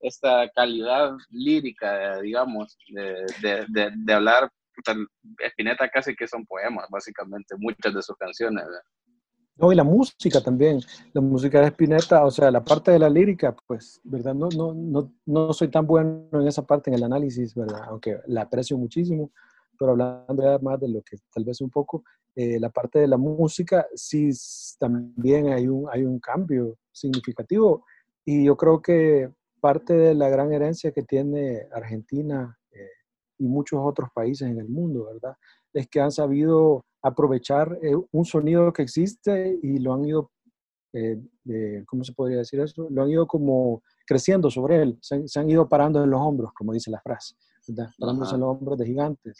esta calidad lírica, digamos, de, de, de, hablar. Espineta casi que son poemas, básicamente, muchas de sus canciones. No, y la música también, la música de Spinetta, o sea, la parte de la lírica, pues, ¿verdad? No, no, no, no soy tan bueno en esa parte, en el análisis, ¿verdad? Aunque la aprecio muchísimo, pero hablando ya más de lo que tal vez un poco, eh, la parte de la música, sí, también hay un, hay un cambio significativo. Y yo creo que parte de la gran herencia que tiene Argentina y muchos otros países en el mundo, ¿verdad? Es que han sabido aprovechar eh, un sonido que existe y lo han ido, eh, ¿cómo se podría decir eso? Lo han ido como creciendo sobre él, se, han ido parando en los hombros, como dice la frase, ¿verdad? Parándose en los hombros de gigantes.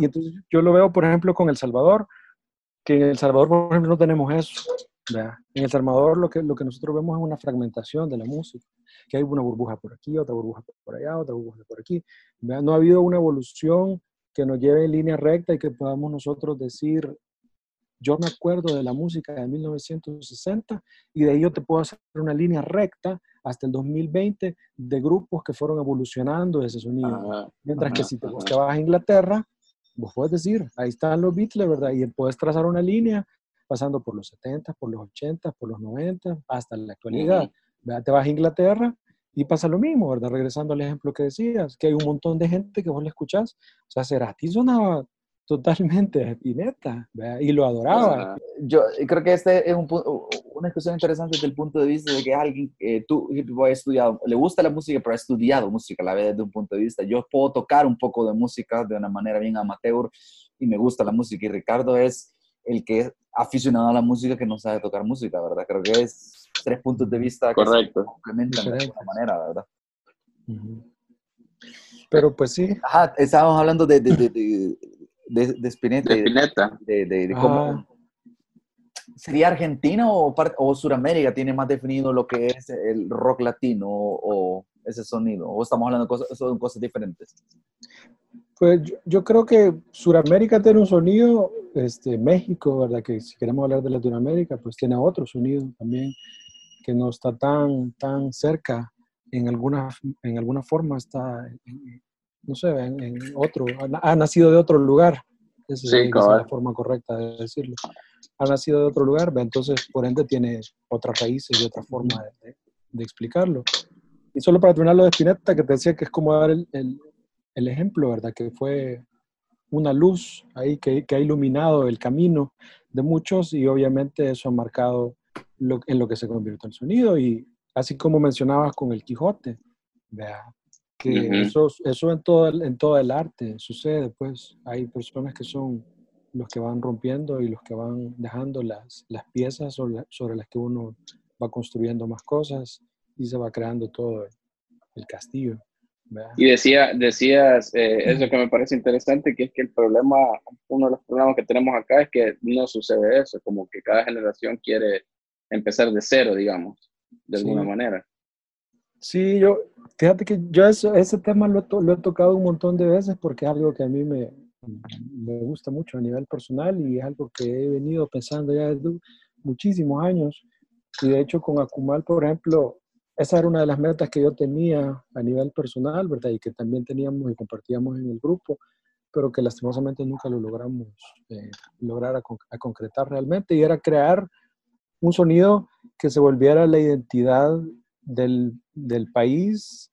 Y entonces yo lo veo, por ejemplo, con El Salvador, que en El Salvador, por ejemplo, no tenemos eso. ¿Verdad? En El Salvador lo que, lo que nosotros vemos es una fragmentación de la música, que hay una burbuja por aquí, otra burbuja por allá, otra burbuja por aquí. ¿verdad? No ha habido una evolución que nos lleve en línea recta y que podamos nosotros decir, yo me acuerdo de la música de 1960 y de ahí yo te puedo hacer una línea recta hasta el 2020 de grupos que fueron evolucionando ese sonido. Mientras que si te, vas a Inglaterra, vos puedes decir, ahí están los Beatles, ¿verdad? Y puedes trazar una línea pasando por los 70, por los 80, por los 90, hasta la actualidad. Te vas a Inglaterra y pasa lo mismo, ¿verdad? Regresando al ejemplo que decías, que hay un montón de gente que vos le escuchás. O sea, Cerati sonaba totalmente (laughs) Spinetta, y lo adoraba. Yo creo que este es un, una discusión interesante desde el punto de vista de que alguien, eh, tú, ha estudiado, le gusta la música, pero ha estudiado música a la vez desde un punto de vista. Yo puedo tocar un poco de música de una manera bien amateur y me gusta la música. Y Ricardo es el que es aficionado a la música que no sabe tocar música, ¿verdad? Creo que es tres puntos de vista que se complementan de alguna manera, ¿verdad? Pero pues sí. Ajá, estábamos hablando de, de, de, de, de Spinetta. De Spinetta. De, cómo... ¿Sería Argentina o, o Suramérica tiene más definido lo que es el rock latino o, ese sonido? ¿O estamos hablando de cosas, son cosas diferentes? Pues yo, creo que Sudamérica tiene un sonido, este, México, ¿verdad? Que si queremos hablar de Latinoamérica, pues tiene otro sonido también que no está tan, tan cerca, en alguna, en alguna forma está, no sé, en, otro, ha, nacido de otro lugar. Esa, es la forma correcta de decirlo. Ha nacido de otro lugar, entonces por ende tiene otras raíces y otra forma de, de, explicarlo. Y solo para terminar lo de Spinetta, que te decía que es como dar el, el, el ejemplo, ¿verdad? Que fue una luz ahí que, que, ha iluminado el camino de muchos y obviamente eso ha marcado en lo que se convirtió el sonido. Y así como mencionabas con el Quijote, que eso, eso en, todo el, en todo el arte sucede, pues hay personas que son los que van rompiendo y los que van dejando las, las piezas sobre, sobre las que uno va construyendo más cosas y se va creando todo el castillo. Y decía, decías, eh, eso que me parece interesante, que es que el problema, uno de los problemas que tenemos acá es que no sucede eso, como que cada generación quiere empezar de cero, digamos, de alguna manera. Sí, yo, fíjate que yo eso, ese tema lo, lo, he tocado un montón de veces porque es algo que a mí me, me gusta mucho a nivel personal y es algo que he venido pensando ya desde muchísimos años. Y de hecho con Akumal, por ejemplo, esa era una de las metas que yo tenía a nivel personal, ¿verdad? Y que también teníamos y compartíamos en el grupo, pero que lastimosamente nunca lo logramos eh, lograr a, concretar realmente, y era crear un sonido que se volviera la identidad del, del país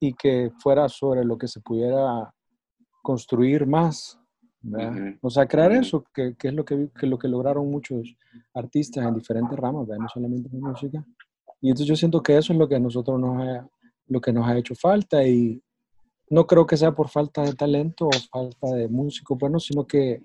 y que fuera sobre lo que se pudiera construir más. O sea, crear eso, que, que es lo que, que, lo que lograron muchos artistas en diferentes ramas, no solamente en música, y entonces yo siento que eso es lo que a nosotros nos ha, lo que nos ha hecho falta y no creo que sea por falta de talento o falta de músicos buenos, sino que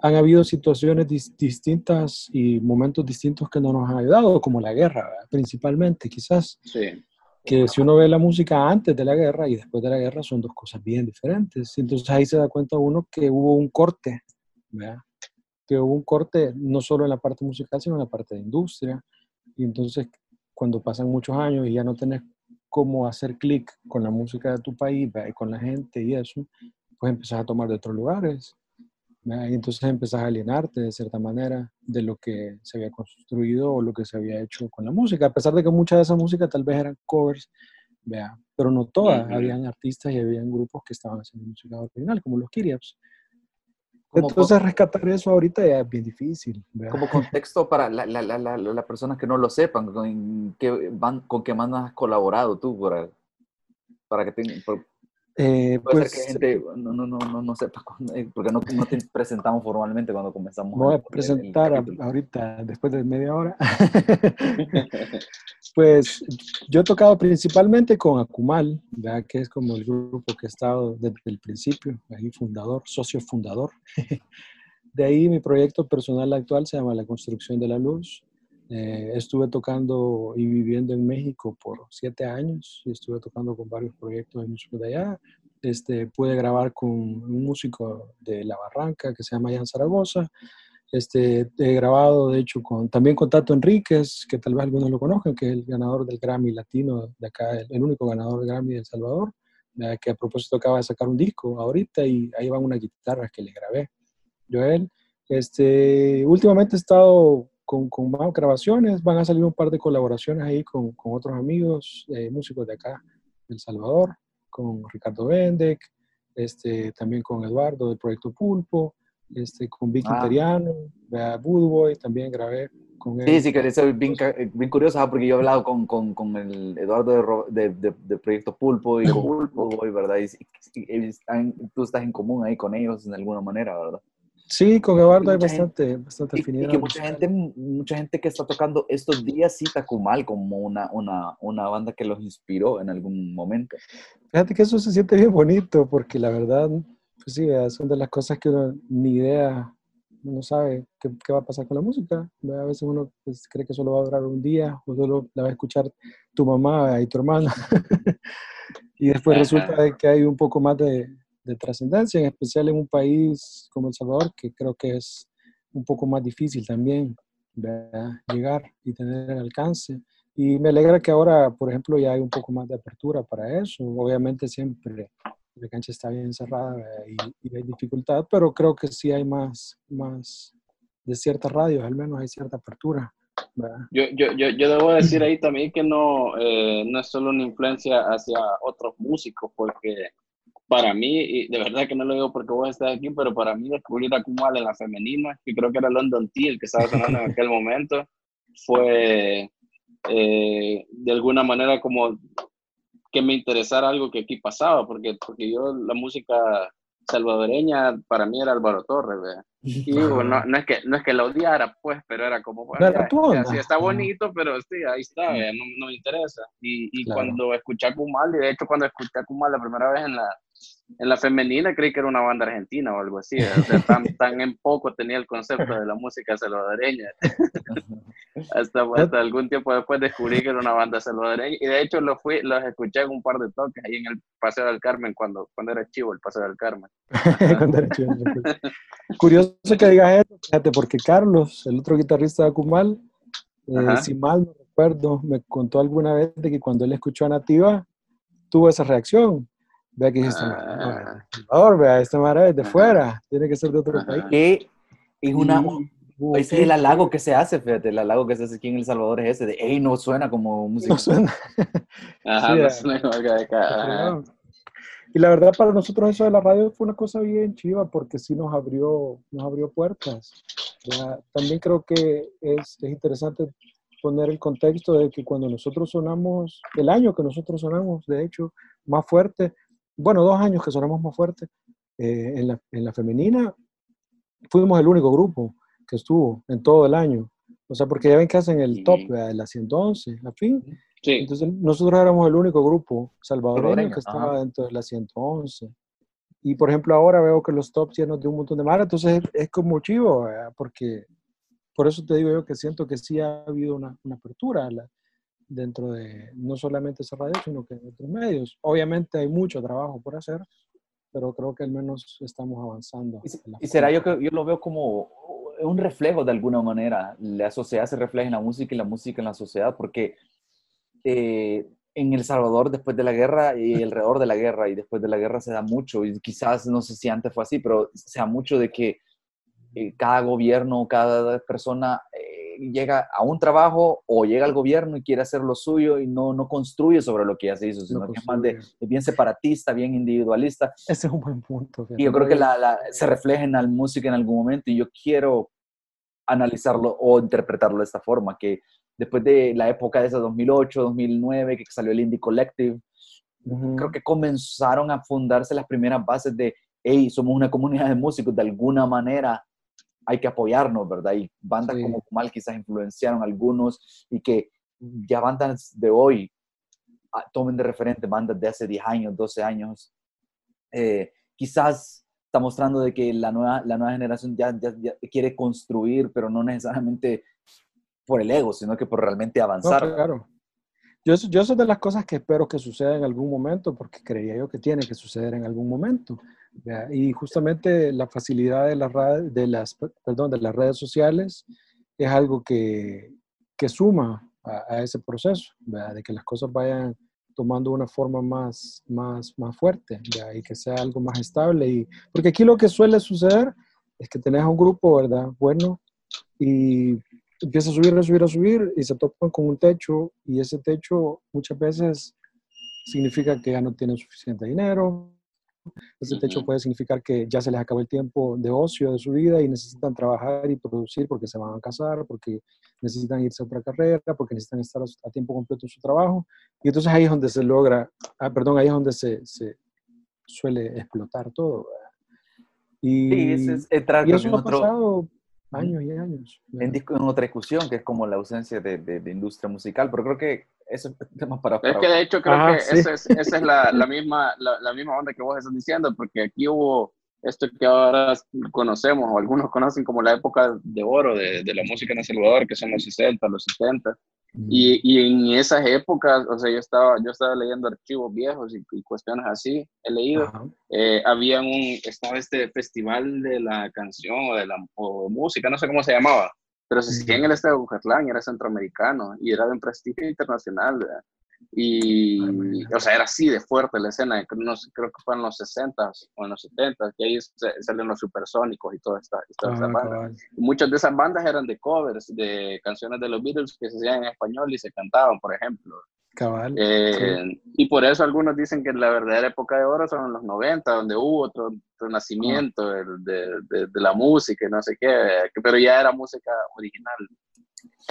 han habido situaciones distintas y momentos distintos que no nos han ayudado, como la guerra, principalmente, quizás. Sí. Que si uno ve la música antes de la guerra y después de la guerra son dos cosas bien diferentes. Entonces ahí se da cuenta uno que hubo un corte, ¿verdad? que hubo un corte no solo en la parte musical, sino en la parte de industria. Y entonces cuando pasan muchos años y ya no tenés cómo hacer clic con la música de tu país y con la gente y eso, pues empezás a tomar de otros lugares. Y entonces empezás a alienarte de cierta manera de lo que se había construido o lo que se había hecho con la música, a pesar de que mucha de esa música tal vez eran covers vea, pero no todas, habían artistas y habían grupos que estaban haciendo música original, como los Kiriaps. Entonces rescatar eso ahorita ya es bien difícil. Como contexto para las la, la, la, personas que no lo sepan, ¿con qué, van, con qué más has colaborado tú para, para que tengan, eh, pues, que gente no, no, no, no, sepa, eh, porque no, no, te presentamos formalmente cuando comenzamos. Voy a presentar ahorita, después de media hora. (laughs) pues yo he tocado principalmente con Akumal, que es como el grupo que he estado desde el principio, ahí fundador, socio fundador. (laughs) de ahí mi proyecto personal actual se llama La Construcción de la Luz. Eh, estuve tocando y viviendo en México por siete años y estuve tocando con varios proyectos de música de allá. Este, pude grabar con un músico de La Barranca que se llama Jan Zaragoza. Este, he grabado, de hecho, con, también con Tato Enríquez, que tal vez algunos lo conozcan, que es el ganador del Grammy Latino de acá, el, único ganador del Grammy de El Salvador, que a propósito acaba de sacar un disco ahorita y ahí van unas guitarras que le grabé. Yo él, este, últimamente he estado con, con, más grabaciones, van a salir un par de colaboraciones ahí con, con otros amigos, eh, músicos de acá, de El Salvador, con Ricardo Bendek, este, también con Eduardo del Proyecto Pulpo, este, con Vicky ah. Interiano, Boy, también grabé con él. Sí, sí, que es bien, bien curioso, porque yo he hablado con, con, con el Eduardo de, de, de, Proyecto Pulpo y Pulpo, ¿verdad? Y, y, tú estás en común ahí con ellos en alguna manera, ¿verdad? Sí, con Eduardo hay bastante, bastante afinidad. Y, que mucha gente, mucha gente que está tocando estos días cita Kumal como una, una, una banda que los inspiró en algún momento. Fíjate que eso se siente bien bonito, porque la verdad, pues sí, son de las cosas que uno ni idea, no sabe qué, qué va a pasar con la música. A veces uno pues, cree que solo va a durar un día, o solo la va a escuchar tu mamá y tu hermana. (laughs) y después resulta que hay un poco más de, de trascendencia, en especial en un país como El Salvador, que creo que es un poco más difícil también llegar y tener alcance. Y me alegra que ahora, por ejemplo, ya hay un poco más de apertura para eso. Obviamente siempre la cancha está bien cerrada y, hay dificultad, pero creo que sí hay más, más de ciertas radios, al menos hay cierta apertura. Yo, yo, yo, yo, debo decir ahí también que no, eh, no es solo una influencia hacia otros músicos, porque para mí, y de verdad que no lo digo porque vos estás aquí, pero para mí descubrir a Kumal en la femenina, que creo que era London T el que estaba sonando en aquel momento, fue eh, de alguna manera como que me interesara algo que aquí pasaba, porque, porque yo la música salvadoreña para mí era Álvaro Torres, Y digo, no, no, es que, no es que la odiara, pues, pero era como, bueno, ya, está bonito, pero sí, ahí está, no, no, me interesa. Y, y cuando escuché a Kumal, y de hecho cuando escuché a Kumal la primera vez en la, en la femenina creí que era una banda argentina o algo así. O sea, tan, tan en poco tenía el concepto (laughs) de la música salvadoreña. Hasta, hasta algún tiempo después descubrí que era una banda salvadoreña. Y de hecho los, fui, los escuché en un par de toques ahí en el Paseo del Carmen cuando, cuando era chivo el Paseo del Carmen. cuando era chivo. Curioso que digas eso, fíjate, porque Carlos, el otro guitarrista de Acumal, eh, si mal no recuerdo, me contó alguna vez de que cuando él escuchó a Nativa, tuvo esa reacción Vea que es ah. Vea, esta madre es de fuera, tiene que ser de otro país. Y es una, ese es el halago que se hace, fíjate, el halago que se hace aquí en El Salvador es ese, de, hey, no suena como (laughs) música. No suena. (laughs) Ajá, no suena como acá. Y la verdad para nosotros eso de la radio fue una cosa bien chiva porque sí nos abrió, nos abrió puertas. También creo que es, es interesante poner el contexto de que cuando nosotros sonamos, el año que nosotros sonamos, de hecho, más fuerte, bueno, dos años que sonamos más fuerte, eh, en, la, en, la, femenina fuimos el único grupo que estuvo en todo el año. O sea, porque ya ven que hacen el top, de la 111, a fin. Sí. Entonces, nosotros éramos el único grupo salvadoreño que estaba dentro de la 111. Y, por ejemplo, ahora veo que los tops llenos de un montón de mar, entonces es, como chivo, porque por eso te digo yo que siento que sí ha habido una, una apertura la, dentro de no solamente esa radio, sino que en otros medios. Obviamente hay mucho trabajo por hacer, pero creo que al menos estamos avanzando. Y, será yo que yo lo veo como un reflejo de alguna manera. La sociedad se refleja en la música y la música en la sociedad, porque eh, en El Salvador, después de la guerra y alrededor de la guerra y después de la guerra se da mucho, y quizás no sé si antes fue así, pero se da mucho de que eh, cada gobierno, cada persona... Eh, llega a un trabajo o llega al gobierno y quiere hacer lo suyo y no, no construye sobre lo que ya se hizo, sino que es más de, bien separatista, bien individualista. Ese es un buen punto. Y yo creo que la, se refleja en la música en algún momento y yo quiero analizarlo o interpretarlo de esta forma, que después de la época de esa 2008, 2009, que salió el Indie Collective, creo que comenzaron a fundarse las primeras bases de, hey, somos una comunidad de músicos, de alguna manera hay que apoyarnos, ¿verdad? Y bandas como Mal quizás influenciaron a algunos y que ya bandas de hoy ah, tomen de referente bandas de hace 10 años, 12 años. Eh, quizás está mostrando de que la nueva, la nueva generación ya, ya, quiere construir, pero no necesariamente por el ego, sino que por realmente avanzar. claro. Yo, yo soy de las cosas que espero que suceda en algún momento, porque creía yo que tiene que suceder en algún momento. Y justamente la facilidad de las, de las, perdón, de las redes sociales es algo que, que suma a, ese proceso, de que las cosas vayan tomando una forma más, más, más fuerte y que sea algo más estable. Y, porque aquí lo que suele suceder es que tenés un grupo, ¿verdad? Bueno, y empieza a subir, a subir, a subir y se topan con un techo y ese techo muchas veces significa que ya no tienen suficiente dinero. Ese techo puede significar que ya se les acabó el tiempo de ocio de su vida y necesitan trabajar y producir porque se van a casar, porque necesitan irse a otra carrera, porque necesitan estar a, tiempo completo en su trabajo. Y entonces ahí es donde se logra, ah, perdón, ahí es donde se, se suele explotar todo. Y, sí, es, es, y eso ha pasado años y años. En, en, otra discusión, que es como la ausencia de, de, industria musical, pero creo que eso es tema para... Es que de hecho creo que esa es, esa es la, la, misma, la, la, misma onda que vos estás diciendo, porque aquí hubo esto que ahora conocemos, o algunos conocen como la época de oro de, de la música en El Salvador, que son los 60, los 70, y, y, en esas épocas, o sea, yo estaba, yo estaba leyendo archivos viejos y, cuestiones así, he leído, eh, había un, estaba este festival de la canción o de la música, no sé cómo se llamaba, pero se hacía en el estado de Bucatlán, era centroamericano y era de un prestigio internacional, ¿verdad? Y, o sea, era así de fuerte la escena, no sé, creo que fue en los 60 o en los 70 que ahí salen los supersónicos y estas esta, esta ah, bandas. Muchas de esas bandas eran de covers de canciones de los Beatles que se hacían en español y se cantaban, por ejemplo. Cabal. Eh, y por eso algunos dicen que la verdadera época de oro son los 90, donde hubo otro renacimiento ah. de, de, de, la música y no sé qué, pero ya era música original.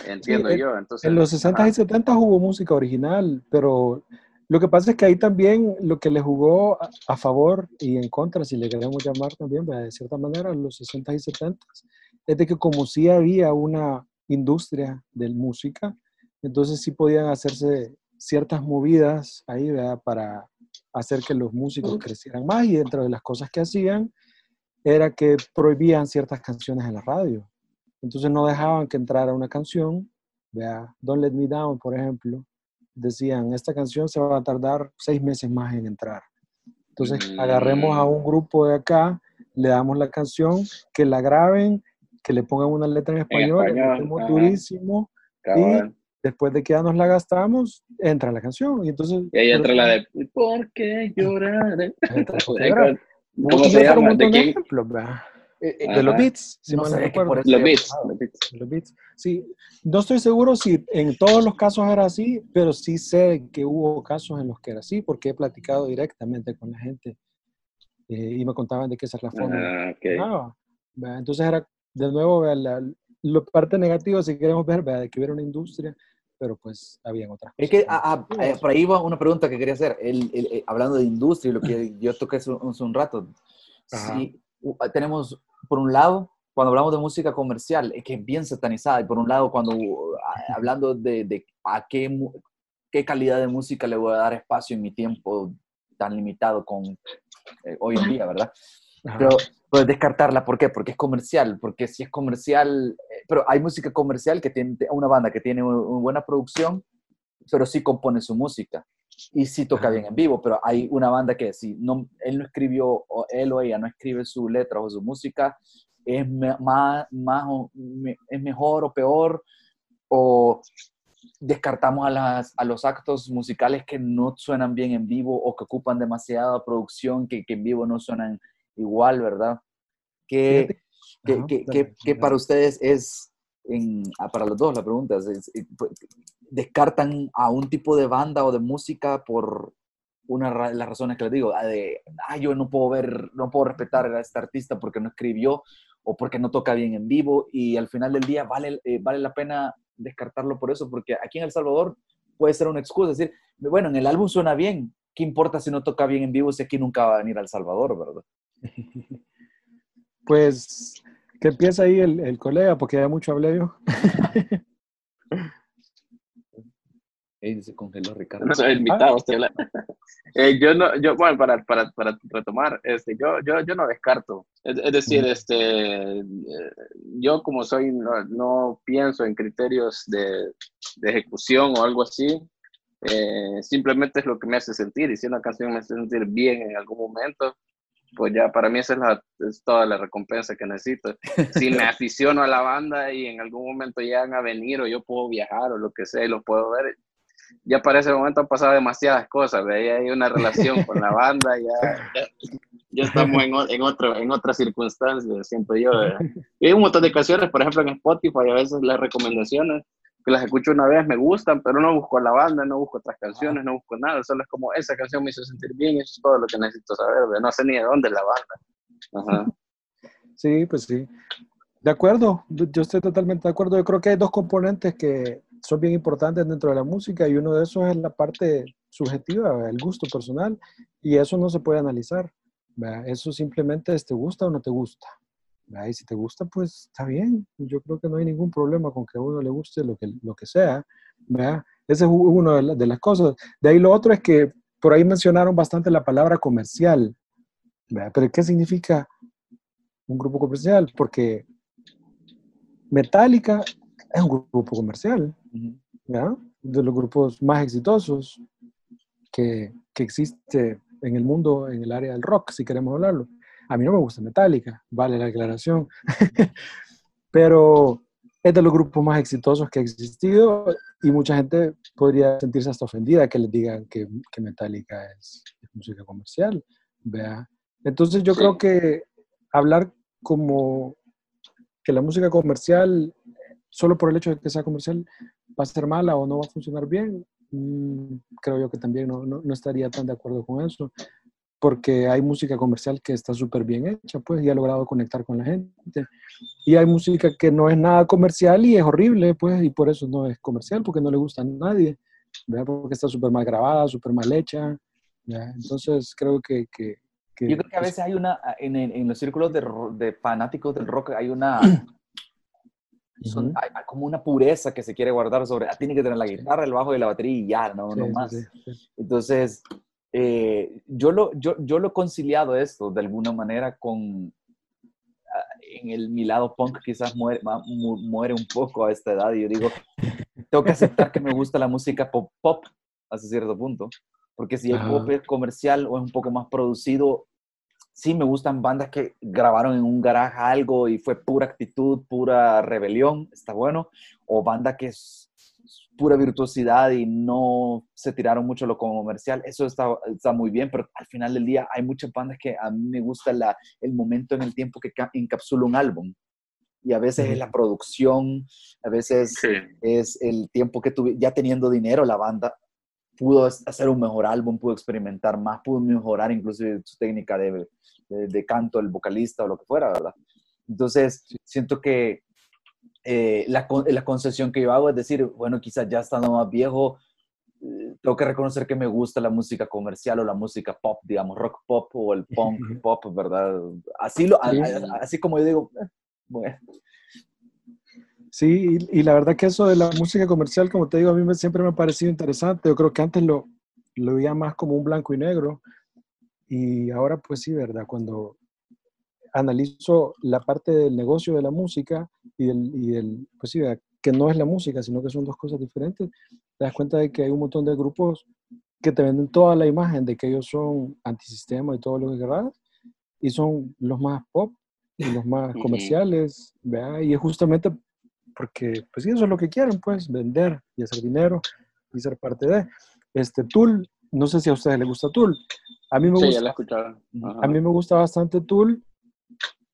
Entiendo yo. Entonces, en los 60 y 70 hubo música original, pero lo que pasa es que ahí también lo que le jugó a, favor y en contra, si le queremos llamar también, de cierta manera, los 60 y 70 es de que como sí había una industria de música, entonces sí podían hacerse ciertas movidas ahí ¿verdad? para hacer que los músicos crecieran más y dentro de las cosas que hacían era que prohibían ciertas canciones en la radio. Entonces no dejaban que entrara una canción, vea, Don't Let Me Down, por ejemplo, decían, esta canción se va a tardar seis meses más en entrar. Entonces agarremos a un grupo de acá, le damos la canción, que la graben, que le pongan una letra en español, en durísimo, y después de que ya nos la gastamos, entra la canción. Y entonces... Y ahí entra la de, ¿por qué llorar? (laughs) ¿Cómo se llama? ¿De quién? Eh, eh, de los beats, si no Los beats, los beats. Sí, no estoy seguro si en todos los casos era así, pero sí sé que hubo casos en los que era así, porque he platicado directamente con la gente eh, y me contaban de qué esa es la forma. Ah, entonces era, de nuevo, la, la, parte negativa, si queremos ver, de que hubiera una industria, pero pues había otras cosas. Es que ah, ah, por ahí va una pregunta que quería hacer, el, hablando de industria, lo que (clears throat) yo toqué hace un, un rato. Sí, tenemos por un lado, cuando hablamos de música comercial, es que es bien satanizada. Y por un lado, cuando hablando de, de a qué, qué, calidad de música le voy a dar espacio en mi tiempo tan limitado con eh, hoy en día, ¿verdad? Pero puedes descartarla, ¿por qué? Porque es comercial, porque si es comercial, eh, pero hay música comercial que tiene una banda que tiene una buena producción, pero sí compone su música y sí toca bien en vivo, pero hay una banda que si no, él no escribió, o él o ella no escribe su letra o su música, es, más, más, es mejor o peor, o descartamos a, las, a los actos musicales que no suenan bien en vivo o que ocupan demasiada producción, que, que en vivo no suenan igual, ¿verdad? ¿Qué, que, que, para ustedes es en, ah, para los dos la pregunta es, eh, pues, ¿descartan a un tipo de banda o de música por una de las razones que les digo? ah, De, ah, yo no puedo ver, no puedo respetar a este artista porque no escribió o porque no toca bien en vivo y al final del día vale, eh, vale la pena descartarlo por eso, porque aquí en El Salvador puede ser una excusa, decir, bueno, en el álbum suena bien, ¿qué importa si no toca bien en vivo si aquí nunca va a venir a El Salvador, verdad? (laughs) Pues que empieza ahí el, el colega, porque ya mucho hablé yo. (laughs) Ey, se congeló Ricardo. No soy invitado, estoy hablando. (laughs) Eh, yo no, yo, bueno, para, para, para retomar, este, yo, yo, yo no descarto. Es, es decir, este, eh, yo como soy, no, no pienso en criterios de, de, ejecución o algo así. Eh, simplemente es lo que me hace sentir. Y si una canción me hace sentir bien en algún momento, pues ya para mí esa es, la, es toda la recompensa que necesito. Si me (laughs) aficiono a la banda y en algún momento llegan a venir o yo puedo viajar o lo que sea y los puedo ver, ya para ese momento han pasado demasiadas cosas, ¿ve? hay una relación con la banda, ya, ya, ya estamos en, en, otro, en otras circunstancias, siento yo. Y hay un montón de canciones, por ejemplo en Spotify, a veces las recomendaciones que las escucho una vez me gustan, pero no busco la banda, no busco otras canciones, no busco nada, solo es como esa canción me hizo sentir bien, eso es todo lo que necesito saber, no sé ni de dónde es la banda. Ajá. Sí, pues sí. De acuerdo, yo estoy totalmente de acuerdo. Yo creo que hay dos componentes que son bien importantes dentro de la música y uno de esos es la parte subjetiva, el gusto personal, y eso no se puede analizar. Eso simplemente es te gusta o no te gusta. ¿Verdad? Y si te gusta, pues está bien. Yo creo que no hay ningún problema con que a uno le guste lo que, lo que sea. ¿verdad? Esa es una de, la, de las cosas. De ahí lo otro es que por ahí mencionaron bastante la palabra comercial. ¿verdad? Pero ¿qué significa un grupo comercial? Porque Metallica es un grupo comercial, ¿ya? de los grupos más exitosos que, que, existe en el mundo, en el área del rock, si queremos hablarlo. A mí no me gusta Metallica, vale la aclaración, (laughs) pero es de los grupos más exitosos que ha existido y mucha gente podría sentirse hasta ofendida que les digan que, que Metallica es, es, música comercial. ¿vea? Entonces yo sí. creo que hablar como que la música comercial solo por el hecho de que sea comercial va a ser mala o no va a funcionar bien, mmm, creo yo que también no, no, no, estaría tan de acuerdo con eso, porque hay música comercial que está súper bien hecha, pues, y ha logrado conectar con la gente. Y hay música que no es nada comercial y es horrible, pues, y por eso no es comercial, porque no le gusta a nadie, ¿verdad? porque está súper mal grabada, súper mal hecha. ¿verdad? Entonces, creo que, que, que, Yo creo que a veces hay una, en, en los círculos de, de fanáticos del rock, hay una (clears throat) son, hay, hay, como una pureza que se quiere guardar sobre, ah, tiene que tener la guitarra, el bajo y la batería y ya, no, sí, no más. Sí, sí, Entonces, eh, yo, lo, yo, yo lo he conciliado esto de alguna manera con, ah, en el, mi lado punk quizás muere, muere un poco a esta edad y yo digo, tengo que aceptar que me gusta la música pop, pop hasta cierto punto, porque si el pop es comercial o es un poco más producido, sí me gustan bandas que grabaron en un garaje algo y fue pura actitud, pura rebelión, está bueno, o banda que es pura virtuosidad y no se tiraron mucho lo comercial, eso está, está muy bien, pero al final del día hay muchas bandas que a mí me gusta la, el momento en el tiempo que encapsula un álbum. Y a veces es la producción, a veces sí. es el tiempo que tuve, ya teniendo dinero la banda, pudo hacer un mejor álbum, pudo experimentar más, pudo mejorar inclusive su técnica de, de, de, canto, el vocalista o lo que fuera, ¿verdad? Entonces, siento que eh, la, la, concesión que yo hago es decir, bueno, quizás ya estando más viejo, eh, tengo que reconocer que me gusta la música comercial o la música pop, digamos, rock pop o el (laughs) punk pop, ¿verdad? Así, lo, sí. así como yo digo, eh, bueno. Sí, y, y, la verdad que eso de la música comercial, como te digo, a mí me, siempre me ha parecido interesante. Yo creo que antes lo, lo veía más como un blanco y negro. Y ahora, pues sí, ¿verdad? Cuando analizo la parte del negocio de la música y del, y del pues sí, que no es la música, sino que son dos cosas diferentes, te das cuenta de que hay un montón de grupos que te venden toda la imagen de que ellos son antisistema y todo lo que querrás, y son los más pop y los más (laughs) comerciales, ¿verdad? Y es justamente porque, pues sí, eso es lo que quieren, pues, vender y hacer dinero y ser parte de. Este Tool, no sé si a ustedes les gusta Tool. A mí me sí, gusta. Ya la escucharon. A mí me gusta bastante Tool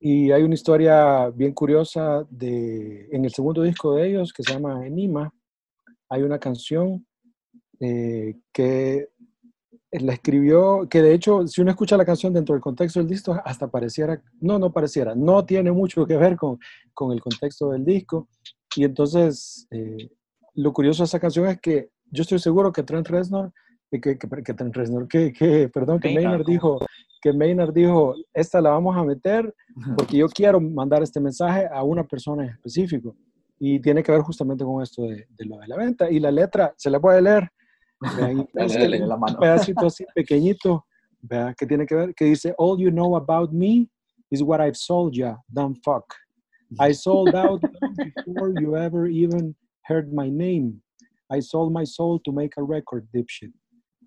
Y hay una historia bien curiosa de, en el segundo disco de ellos que se llama Enima. Hay una canción eh, que la escribió, que de hecho, si uno escucha la canción dentro del contexto del disco, hasta pareciera, no, no pareciera, no tiene mucho que ver con, con el contexto del disco. Y entonces, eh, lo curioso de esa canción es que yo estoy seguro que Trent Reznor, que, que, que que, que, perdón, que Maynard dijo, que Maynard dijo, esta la vamos a meter porque yo quiero mandar este mensaje a una persona en específico. Y tiene que ver justamente con esto de, de lo de la venta. Y la letra, se la puede leer, (laughs) un pedacito así pequeñito, ¿vea? que tiene que ver, que dice, All you know about me is what I've sold ya, dumb fuck. I sold out before you ever even heard my name. I sold my soul to make a record, dipshit.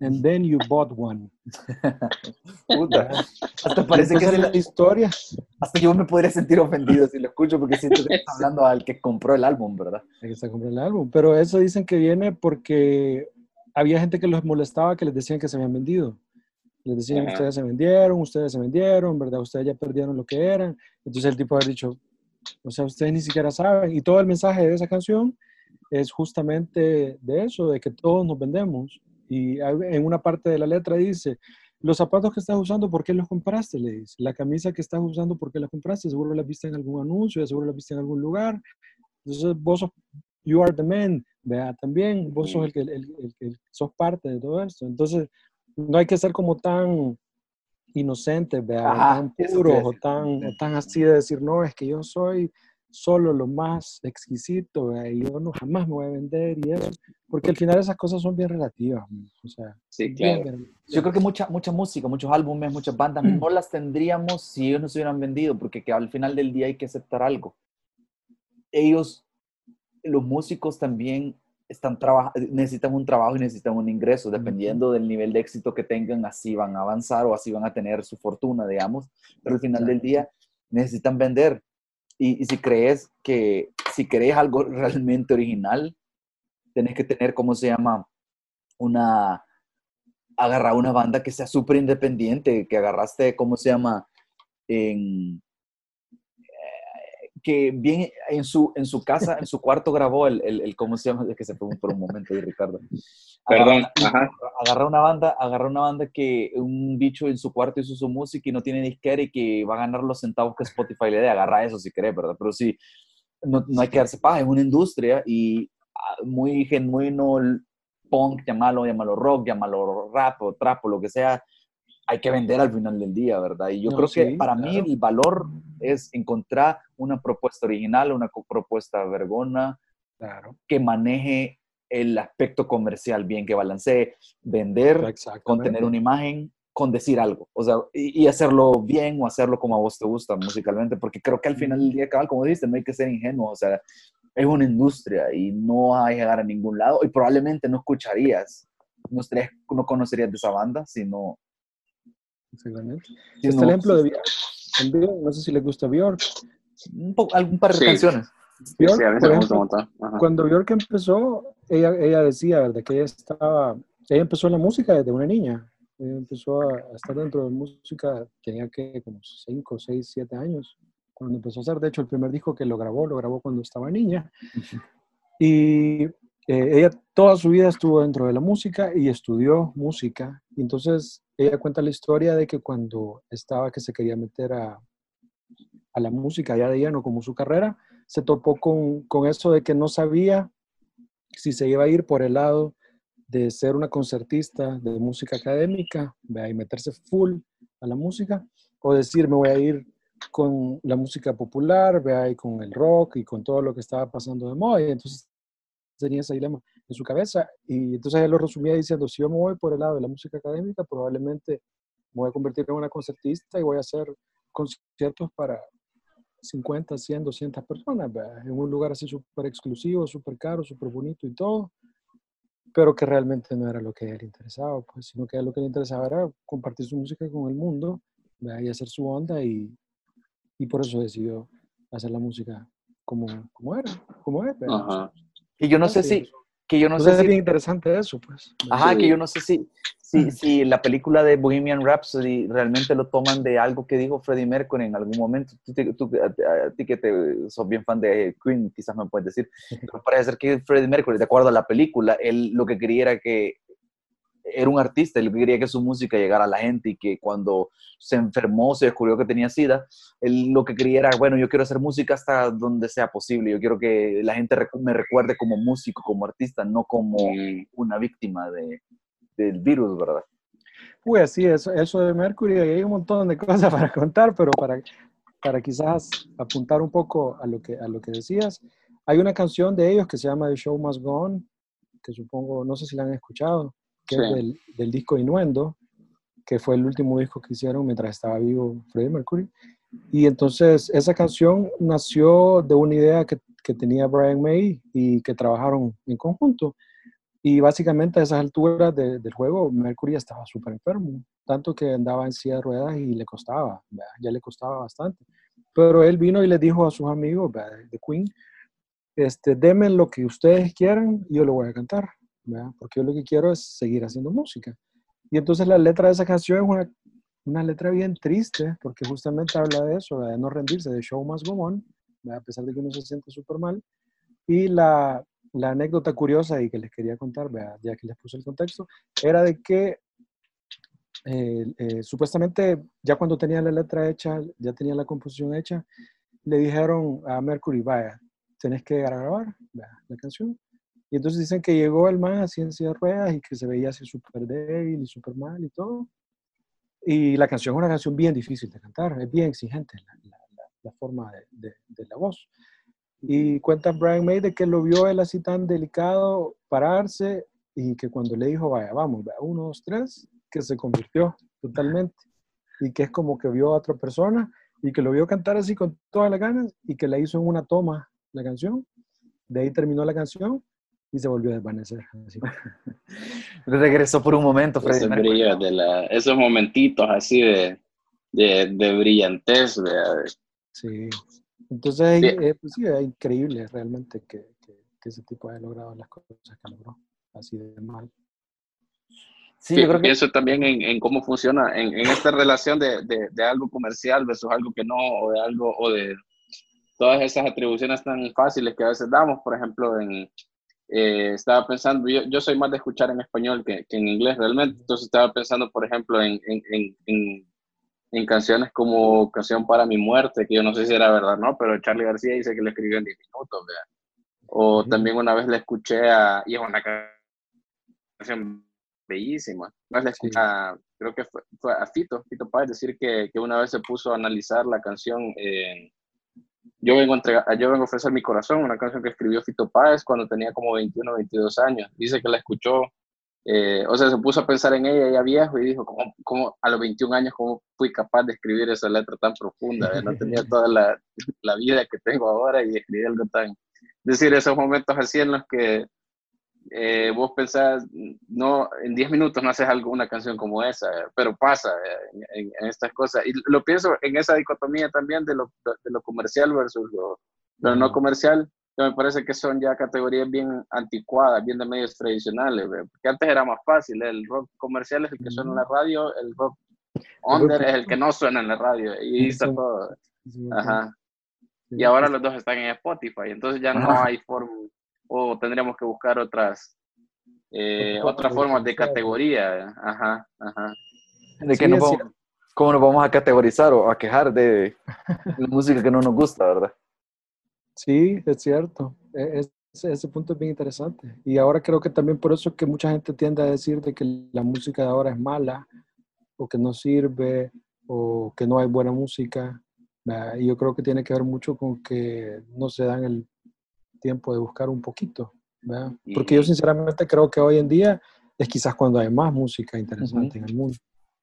And then you bought one. (laughs) Puta. Hasta parece que es la historia. Hasta yo me podría sentir ofendido si lo escucho porque siento que está (laughs) hablando al que compró el álbum, ¿verdad? El que está comprando el álbum. Pero eso dicen que viene porque había gente que los molestaba que les decían que se habían vendido. Les decían, Ajá. ustedes se vendieron, ustedes se vendieron, ¿verdad? Ustedes ya perdieron lo que eran. Entonces el tipo había dicho, o sea, ustedes ni siquiera saben. Y todo el mensaje de esa canción es justamente de eso, de que todos nos vendemos. Y en una parte de la letra dice, los zapatos que estás usando, ¿por qué los compraste? Le dice. La camisa que estás usando, ¿por qué la compraste? Seguro la viste en algún anuncio, seguro la viste en algún lugar. Entonces vos sos, you are the man, vea, también vos sos el que, el, el, el, sos parte de todo esto. Entonces no hay que ser como tan inocentes, vea, Ajá, tan puros o tan, o tan así de decir, no, es que yo soy solo lo más exquisito, y yo no jamás me voy a vender y eso, porque al final esas cosas son bien relativas, o sea, sí, claro. Bien, yo creo que mucha, mucha música, muchos álbumes, muchas bandas, no las tendríamos si ellos no se hubieran vendido, porque que al final del día hay que aceptar algo. Ellos, los músicos también están necesitan un trabajo y necesitan un ingreso, dependiendo del nivel de éxito que tengan, así van a avanzar o así van a tener su fortuna, digamos, pero al final del día necesitan vender. Y, si crees que, si crees algo (laughs) realmente original, tenés que tener, ¿cómo se llama? Una, agarrar una banda que sea súper independiente, que agarraste, ¿cómo se llama? En, que bien en su, en su casa, en su cuarto grabó el, el, el ¿cómo se llama? Es que se fue por un momento ahí, Ricardo. Perdón, agarra, agarra, una banda, agarra una banda que un bicho en su cuarto hizo su música y no tiene disquera y que va a ganar los centavos que Spotify le dé, agarra eso si querés, ¿verdad? Pero sí, no, no hay que darse paja, es una industria y muy genuino punk, llámalo, llámalo rock, llámalo rap o trap o lo que sea, hay que vender al final del día, ¿verdad? Y yo no, creo sí, que para claro. mí el valor es encontrar una propuesta original, una propuesta vergona, claro. que maneje el aspecto comercial bien, que balancee vender con tener una imagen, con decir algo, o sea, y, y, hacerlo bien o hacerlo como a vos te gusta musicalmente, porque creo que al final del día, cabal, como dices, no hay que ser ingenuo, o sea, es una industria y no va a llegar a ningún lado y probablemente no escucharías, no, estarías, no conocerías de esa banda si no, Exactamente. Sí, este no, ejemplo de Björk, no sé si le gusta Björk. Un, poco, algún par de sí. canciones. Björk, sí, a mí me gusta un montón. Cuando Björk empezó, ella, ella decía, ¿verdad? Que ella estaba, ella empezó en la música desde una niña. Ella empezó a, estar dentro de música, tenía que como 5, 6, 7 años. Cuando empezó a hacer, de hecho, el primer disco que lo grabó, lo grabó cuando estaba niña. Y eh, ella toda su vida estuvo dentro de la música y estudió música. Y entonces ella cuenta la historia de que cuando estaba que se quería meter a, a la música ya de lleno como su carrera, se topó con, con eso de que no sabía si se iba a ir por el lado de ser una concertista de música académica y meterse full a la música, o decir me voy a ir con la música popular, vea, y con el rock y con todo lo que estaba pasando de moda. Y entonces tenía ese dilema en su cabeza. Y entonces él lo resumía diciendo, si yo me voy por el lado de la música académica, probablemente me voy a convertir en una concertista y voy a hacer conciertos para 50, 100, 200 personas, ¿verdad? en un lugar así súper exclusivo, súper caro, súper bonito y todo, pero que realmente no era lo que a él interesaba, pues, sino que a él lo que le interesaba era compartir su música con el mundo ¿verdad? y hacer su onda y, y por eso decidió hacer la música como, como era, como es. Y yo no sé si, que yo no Entonces sé es si... bien interesante eso, pues. Ajá, Sí. que yo no sé si, si, si la película de Bohemian Rhapsody realmente lo toman de algo que dijo Freddie Mercury en algún momento. Tú, tú- a, a ti que te, sos bien fan de Queen, quizás me puedes decir. Pero parece ser que Freddie Mercury, de acuerdo a la película, él lo que quería era que era un artista, él quería que su música llegara a la gente y que cuando se enfermó, se descubrió que tenía SIDA, él lo que quería era, bueno, yo quiero hacer música hasta donde sea posible, yo quiero que la gente me recuerde como músico, como artista, no como una víctima de, del virus, ¿verdad? Uy, así, eso, eso de Mercury, hay un montón de cosas (laughs) para contar, pero para, para quizás apuntar un poco a lo, que, a lo que decías, hay una canción de ellos que se llama The Show Must Go On, que supongo, no sé si la han escuchado, que es Sí. del, del disco Innuendo, que fue el último disco que hicieron mientras estaba vivo Freddie Mercury. Y entonces esa canción nació de una idea que, que tenía Brian May y que trabajaron en conjunto. Y básicamente a esas alturas de- del juego, Mercury estaba súper enfermo, tanto que andaba en silla de ruedas y le costaba, ¿verdad? ya le costaba bastante. Pero él vino y le dijo a sus amigos ¿verdad? de Queen, este, denme lo que ustedes quieran y yo lo voy a cantar, ¿verdad? porque yo lo que quiero es seguir haciendo música. Y entonces la letra de esa canción es una, una letra bien triste, porque justamente habla de eso, ¿verdad? de no rendirse, de show must go on, ¿verdad? a pesar de que uno se siente súper mal. Y la, la anécdota curiosa y que les quería contar, ¿verdad? ya que les puse el contexto, era de que eh, eh, supuestamente ya cuando tenía la letra hecha, ya tenía la composición hecha, le dijeron a Mercury, vaya, tenés que grabar ¿verdad? la canción. Y entonces dicen que llegó el man así en silla de ruedas y que se veía así súper débil y súper mal y todo. Y la canción es una canción bien difícil de cantar, es bien exigente la, la- la- forma de, de- de la voz. Y cuenta Brian May de que lo vio él así tan delicado pararse y que cuando le dijo, vaya, vamos, uno, dos, tres, que se convirtió totalmente. Y que es como que vio a otra persona y que lo vio cantar así con todas las ganas y que la hizo en una toma la canción. De ahí terminó la canción y se volvió a desvanecer. así. (laughs) Regresó por un momento, Freddie ese brillo de la, esos momentitos así de, de, de brillantez, ¿verdad? Sí. Entonces, eh, pues sí, es increíble realmente que, que- que ese tipo haya logrado las cosas que logró, así de mal. Sí, yo creo que Pienso también en, en cómo funciona en, en esta relación de, de, de algo comercial versus algo que no, o de algo, o de todas esas atribuciones tan fáciles que a veces damos. Por ejemplo, en, eh, estaba pensando, yo, yo soy más de escuchar en español que, que en inglés realmente, entonces estaba pensando, por ejemplo, en, en, en, en, canciones como Canción para mi muerte, que yo no sé si era verdad, ¿no? Pero Charlie García dice que lo escribió en 10 minutos, ¿verdad? O también una vez le escuché a, y es una canción bellísima. Una vez le escuché Sí. a- creo que fue, fue a Fito, Fito Páez, decir que, que una vez se puso a analizar la canción eh, yo, vengo a entregar- yo vengo a ofrecer mi corazón, una canción que escribió Fito Páez cuando tenía como 21 o 22 años. Dice que la escuchó, eh, o sea, se puso a pensar en ella ya viejo y dijo, ¿cómo, cómo a los 21 años, cómo fui capaz de escribir esa letra tan profunda? No tenía toda la, la vida que tengo ahora y escribí algo tan... Es decir, esos momentos así en los que eh, vos pensás, no, en 10 minutos no haces algo, una canción como esa, pero pasa eh, en, en estas cosas. Y lo pienso en esa dicotomía también de lo, de lo comercial versus lo, lo no comercial, que me parece que son ya categorías bien anticuadas, bien de medios tradicionales, porque antes era más fácil, el rock comercial es el que suena en la radio, el rock under es el que no suena en la radio, y está todo. Ajá. Y ahora los dos están en Spotify, entonces ya no hay forma, o tendríamos que buscar otras, eh, Otra otras forma formas de categoría. Ajá, ajá. de que Sí, vamos-. ¿Cómo nos vamos a categorizar o a quejar de la música que no nos gusta, verdad? Sí, es cierto. E- es- ese punto es bien interesante. Y ahora creo que también por eso es que mucha gente tiende a decir de que la música de ahora es mala, o que no sirve, o que no hay buena música. Y yo creo que tiene que ver mucho con que no se dan el tiempo de buscar un poquito. ¿verdad? Porque yo sinceramente creo que hoy en día es quizás cuando hay más música interesante en el mundo.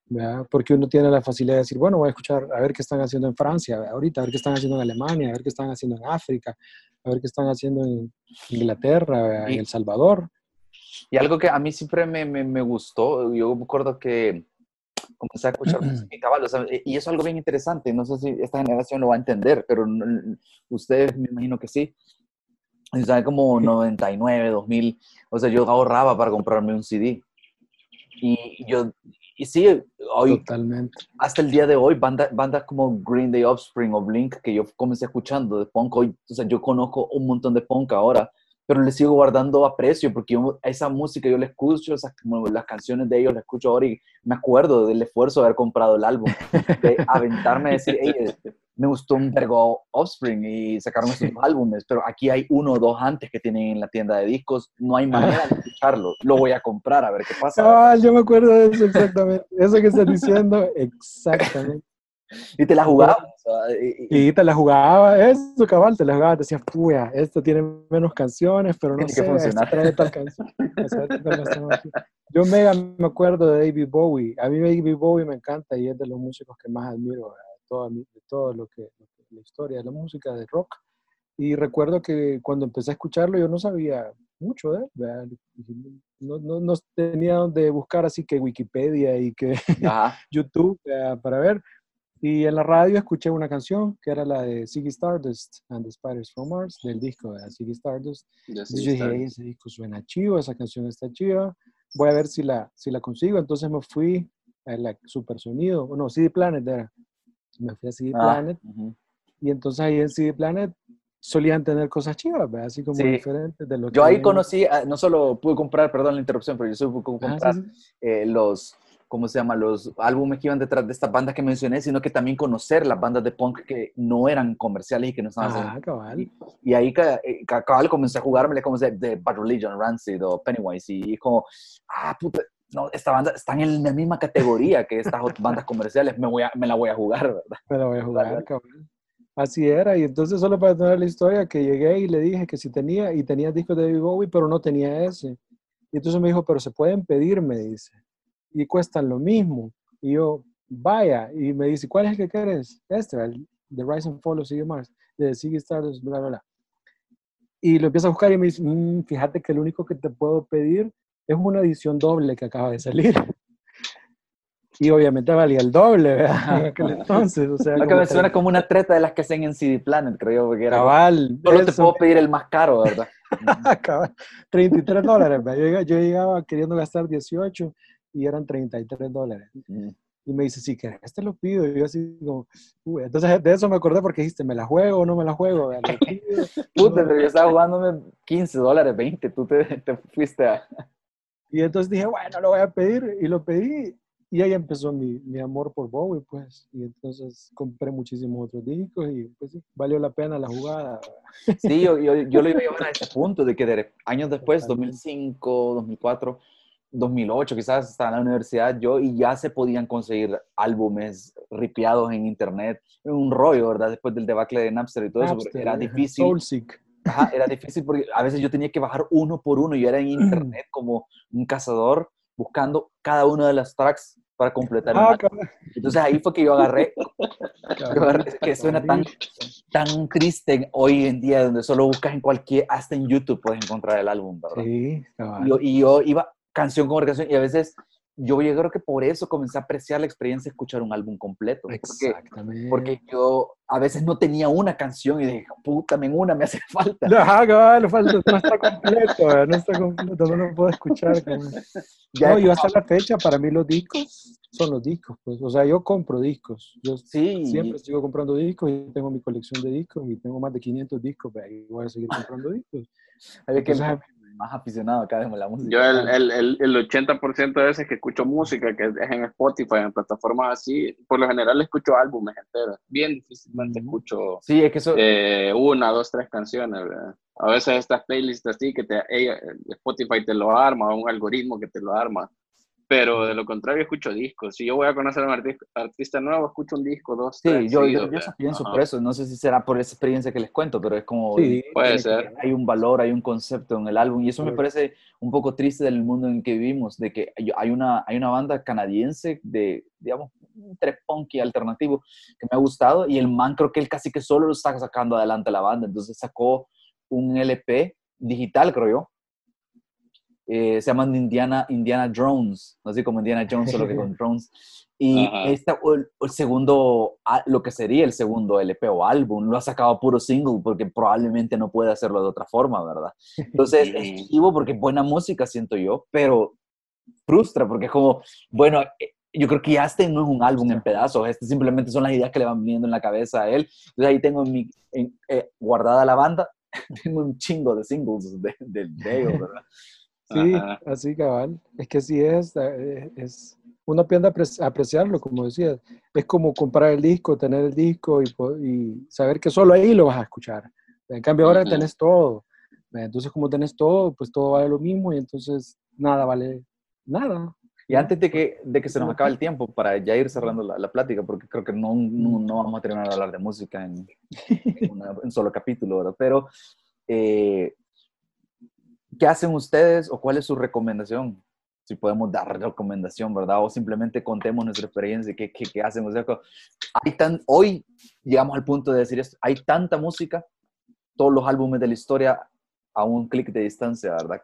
¿verdad? Porque uno tiene la facilidad de decir, bueno, voy a escuchar, a ver qué están haciendo en Francia ahorita, a ver qué están haciendo en Alemania, a ver qué están haciendo en África, a ver qué están haciendo en Inglaterra, ¿verdad? en Y- El Salvador. Y algo que a mí siempre me, me, me gustó, yo me acuerdo que comencé a escuchar (clears throat) música y cabal, o sea, y eso es algo bien interesante, no sé si esta generación lo va a entender, pero ustedes me imagino que sí. Sea, como (laughs) 99, 2000. O sea, yo ahorraba para comprarme un CD. Y yo, y sí, hoy, Totalmente. hasta el día de hoy, bandas bandas como Green Day Offspring o Blink, que yo comencé escuchando de punk, hoy, o sea, yo conozco un montón de punk ahora, pero le sigo guardando aprecio porque yo, esa música yo la escucho, esas, como las canciones de ellos las escucho ahora y me acuerdo del esfuerzo de haber comprado el álbum, de (laughs) aventarme a decir, hey, me gustó un vergo Offspring y sacaron esos álbumes, pero aquí hay uno o dos antes que tienen en la tienda de discos, no hay manera de escucharlo, lo voy a comprar a ver qué pasa. Ah, yo me acuerdo de eso exactamente. Eso que estás diciendo, exactamente. Y te la jugabas. o sea, y- y- Y te la jugaba, eso cabal, te la jugaba, te decías, puya, esto tiene menos canciones, pero no que sé, esto funcionar. trae tal canción. Yo mega me acuerdo de David Bowie. A mí David Bowie me encanta y es de los músicos que más admiro ¿verdad? Toda de todo lo que, la historia de la música de rock. Y recuerdo que cuando empecé a escucharlo yo no sabía mucho de él, ¿verdad? no, no, no tenía donde buscar así que Wikipedia y que. (laughs) YouTube eh, para ver. Y en la radio escuché una canción que era la de Ziggy Stardust and the Spiders from Mars, del disco de Ziggy Stardust. Entonces sí, yo dije, está. "Ey, ese disco suena chivo, esa canción está chiva, voy a ver si la, si la consigo. Entonces me fui a la Super Sonido, o no, CD Planet era. Me fui a CD Ah, Planet ujú. y entonces ahí en CD Planet solían tener cosas chivas, ¿verdad? así como Sí. diferentes de lo Yo ahí que- conocí, ah, no solo pude comprar, perdón la interrupción, pero yo solo pude Ah, comprar sí, sí. eh, los, ¿cómo se llama? Los álbumes que iban detrás de estas bandas que mencioné, sino que también conocer las bandas de punk que no eran comerciales y que no estaban Ah, haciendo. cabal. Y ahí ca- eh, ca- cabal comencé a jugármele como de, de Bad Religion, Rancid o Pennywise y como, ah, puta, no, esta banda están en la misma categoría que estas bandas comerciales, me, voy a, me la voy a jugar, ¿verdad? Me la voy a jugar, cabrón. Así era, y entonces solo para tener la historia, que llegué y le dije que si tenía, y tenía discos de David Bowie, pero no tenía ese. Y entonces me dijo, pero se pueden pedir, me dice, y cuestan lo mismo. Y yo, vaya, y me dice, ¿cuál es el que quieres? Este, el The Rise and Fall of Ziggy Mars, de Ziggy Stardust, bla, bla, bla. Y lo empiezo a buscar y me dice, "Mm, fíjate que lo único que te puedo pedir es una edición doble que acaba de salir. (laughs) Y obviamente valía el doble, ¿verdad? (laughs) En aquel entonces, o sea, Lo que me suena como una treta de las que hacen en CD Planet, creo yo, porque era Cabal. solo te eso, puedo pedir el más caro, ¿verdad? (laughs) cabal, 33 dólares. ¿verdad? Yo, llegaba- yo llegaba queriendo gastar 18 y eran 33 dólares. Mm. Y me dice, si querés te lo pido. Y yo así como, uy, entonces de eso me acordé porque dijiste, ¿me la juego o no me la juego? Puta, pero yo estaba jugándome 15 dólares, 20, tú te, te fuiste a... Y entonces dije, bueno, lo voy a pedir. Y lo pedí. Y ahí empezó mi, mi amor por Bowie, pues. Y entonces compré muchísimos otros discos y pues sí, valió la pena la jugada. Sí, yo, yo, yo lo iba a llevar a ese punto de que de- años después, Totalmente. 2005, 2004, 2008, quizás estaba en la universidad yo y ya se podían conseguir álbumes ripiados en internet. Un rollo, ¿verdad? Después del debacle de Napster y todo eso, porque Napster, era difícil. Soulseek. Ajá, era difícil porque a veces yo tenía que bajar uno por uno. Yo era en internet (clears throat) como un cazador buscando cada una de las tracks para completar Ah, cabal, Entonces ahí fue que yo agarré, yo agarré- que suena tan, tan triste hoy en día, donde solo buscas en cualquier, hasta en YouTube puedes encontrar el álbum, ¿verdad? Sí. Y yo, y yo iba canción por canción y a veces yo, yo creo que por eso comencé a apreciar la experiencia de escuchar un álbum completo. Porque, Exactamente. porque yo a veces no tenía una canción y dije, puta, en una me hace (laughs) falta. Ajá, cabal, falta, no está completo, eh, no está completo, no lo puedo escuchar. (laughs) Ya No, yo hasta la fecha, para mí los discos son los discos, pues. O sea, yo compro discos. Yo Sí, siempre sigo comprando discos y tengo mi colección de discos y tengo más de 500 discos, pero ahí voy a seguir comprando discos. Entonces, más aficionado acá de la música. Yo el, el, el, el 80% de veces que escucho música, que es en Spotify, en plataformas así, por lo general escucho álbumes enteros. Bien difícilmente escucho Sí, es que eso, eh, una, dos, tres canciones. ¿verdad? A veces estas playlists así que te, Spotify te lo arma, un algoritmo que te lo arma. Pero de lo contrario, escucho discos. Si yo voy a conocer a un arti- artista nuevo, escucho un disco, dos, sí, tres. yo, pienso Ajá. por eso. No sé si será por esa experiencia que les cuento, pero es como... sí, Puede ser. hay un valor, hay un concepto en el álbum y eso me parece un poco triste del mundo en que vivimos, de que hay- una, hay una banda canadiense de, digamos, un tres punky alternativo que me ha gustado y el man creo que él casi que solo lo está sacando adelante la banda, entonces sacó un LP digital, creo yo, eh, se llaman Indiana, Indiana Drones, no sé como Indiana Jones, solo que (laughs) con drones. Y este, el, el, segundo, lo que sería el segundo LP o álbum, lo ha sacado puro single porque probablemente no puede hacerlo de otra forma, ¿verdad? Entonces, (laughs) es chivo porque es buena música, siento yo, pero frustra porque es como, bueno, eh, yo creo que ya este no es un álbum en pedazos, este simplemente son las ideas que le van viniendo en la cabeza a él. Entonces ahí tengo mi, eh, guardada la banda, (laughs) tengo un chingo de singles del de, de, ¿verdad? Sí, así cabal. Es que sí es, eh, es, uno aprende a apreciarlo, como decía. Es como comprar el disco, tener el disco y, y saber que solo ahí lo vas a escuchar. En cambio ahora tenés todo. Entonces como tenés todo, pues todo vale lo mismo y entonces nada vale nada. Y antes de que, de que se nos acabe el tiempo, para ya ir cerrando la, la plática, porque creo que no, no, no, vamos a terminar de hablar de música en, (laughs) en, un solo capítulo, ¿verdad? Pero eh, ¿qué hacen ustedes o cuál es su recomendación? Si podemos dar recomendación, ¿verdad? O simplemente contemos nuestra experiencia, ¿qué, qué, qué hacen? O sea, hay tan, hoy llegamos al punto de decir esto, hay tanta música, todos los álbumes de la historia a un clic de distancia, ¿verdad?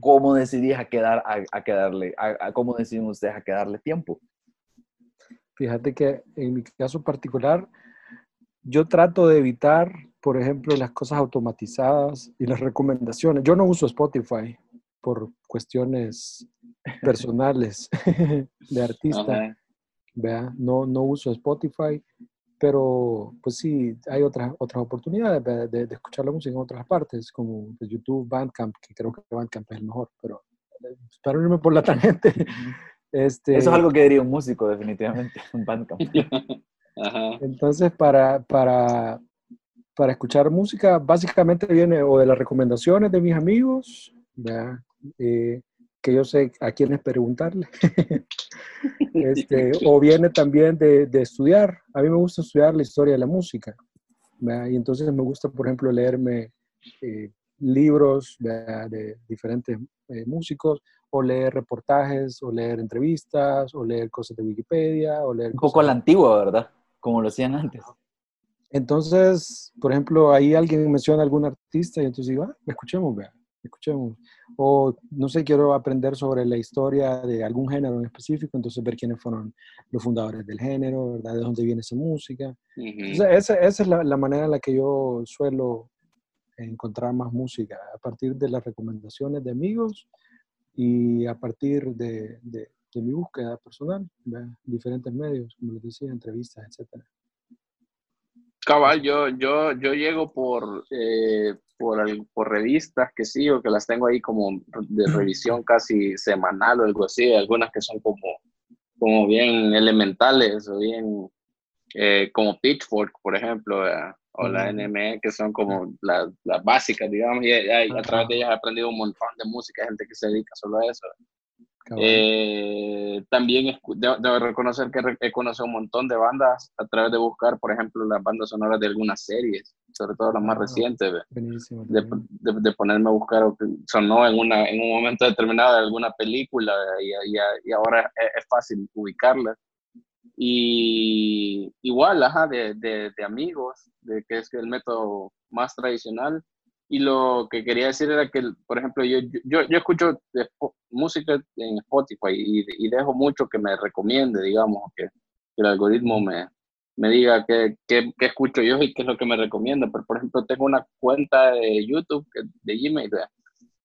¿Cómo decidí a, quedar, a, a quedarle, a, cómo decidieron ustedes a quedarle tiempo? Fíjate que en mi caso particular, yo trato de evitar por ejemplo, las cosas automatizadas y las recomendaciones. Yo no uso Spotify por cuestiones personales (laughs) de artista. ¿vea? No, no uso Spotify, pero pues sí, hay otras, otras oportunidades de, de, escuchar la música en otras partes, como pues, YouTube, Bandcamp, que creo que Bandcamp es el mejor, pero para irme por la (laughs) tangente. Este, Eso es algo que diría un músico, definitivamente, un Bandcamp. (laughs) Entonces, para, para, para escuchar música básicamente viene o de las recomendaciones de mis amigos, eh, que yo sé a quiénes preguntarle, (laughs) este, o viene también de, de, estudiar. A mí me gusta estudiar la historia de la música, y entonces me gusta, por ejemplo, leerme eh, libros de diferentes eh, músicos, o leer reportajes, o leer entrevistas, o leer cosas de Wikipedia, o leer... Un poco a la antigua, ¿verdad? Como lo hacían antes. Entonces, por ejemplo, ahí alguien menciona a algún artista y entonces digo, ah, escuchemos, vea, escuchemos. O no sé, quiero aprender sobre la historia de algún género en específico, entonces ver quiénes fueron los fundadores del género, ¿verdad? De dónde viene esa música. Entonces, esa, esa es la, la, manera en la que yo suelo encontrar más música, a partir de las recomendaciones de amigos y a partir de, de, de mi búsqueda personal, ¿verdad? diferentes medios, como les decía, entrevistas, etcétera. Cabal, yo, yo, yo llego por, eh, por, por, revistas que sigo, que las tengo ahí como de revisión casi semanal o algo así, algunas que son como, como bien elementales o bien eh, como Pitchfork, por ejemplo, o la NME, que son como las, las básicas, digamos, y, a través de ellas he aprendido un montón de música, gente que se dedica solo a eso. Eh, también debo, reconocer que he conocido un montón de bandas a través de buscar, por ejemplo, las bandas sonoras de algunas series, sobre todo las más ah, recientes, de, de, ponerme a buscar sonó en, una, en un momento determinado de alguna película y, y, ahora es, fácil ubicarla. Y igual, ajá, de, de amigos, de que es el método más tradicional y lo que quería decir era que, por ejemplo, yo, yo, yo escucho música en Spotify y, dejo mucho que me recomiende, digamos, que, el algoritmo me, me diga qué, qué, escucho yo y qué es lo que me recomienda. Pero, por ejemplo, tengo una cuenta de YouTube, de Gmail,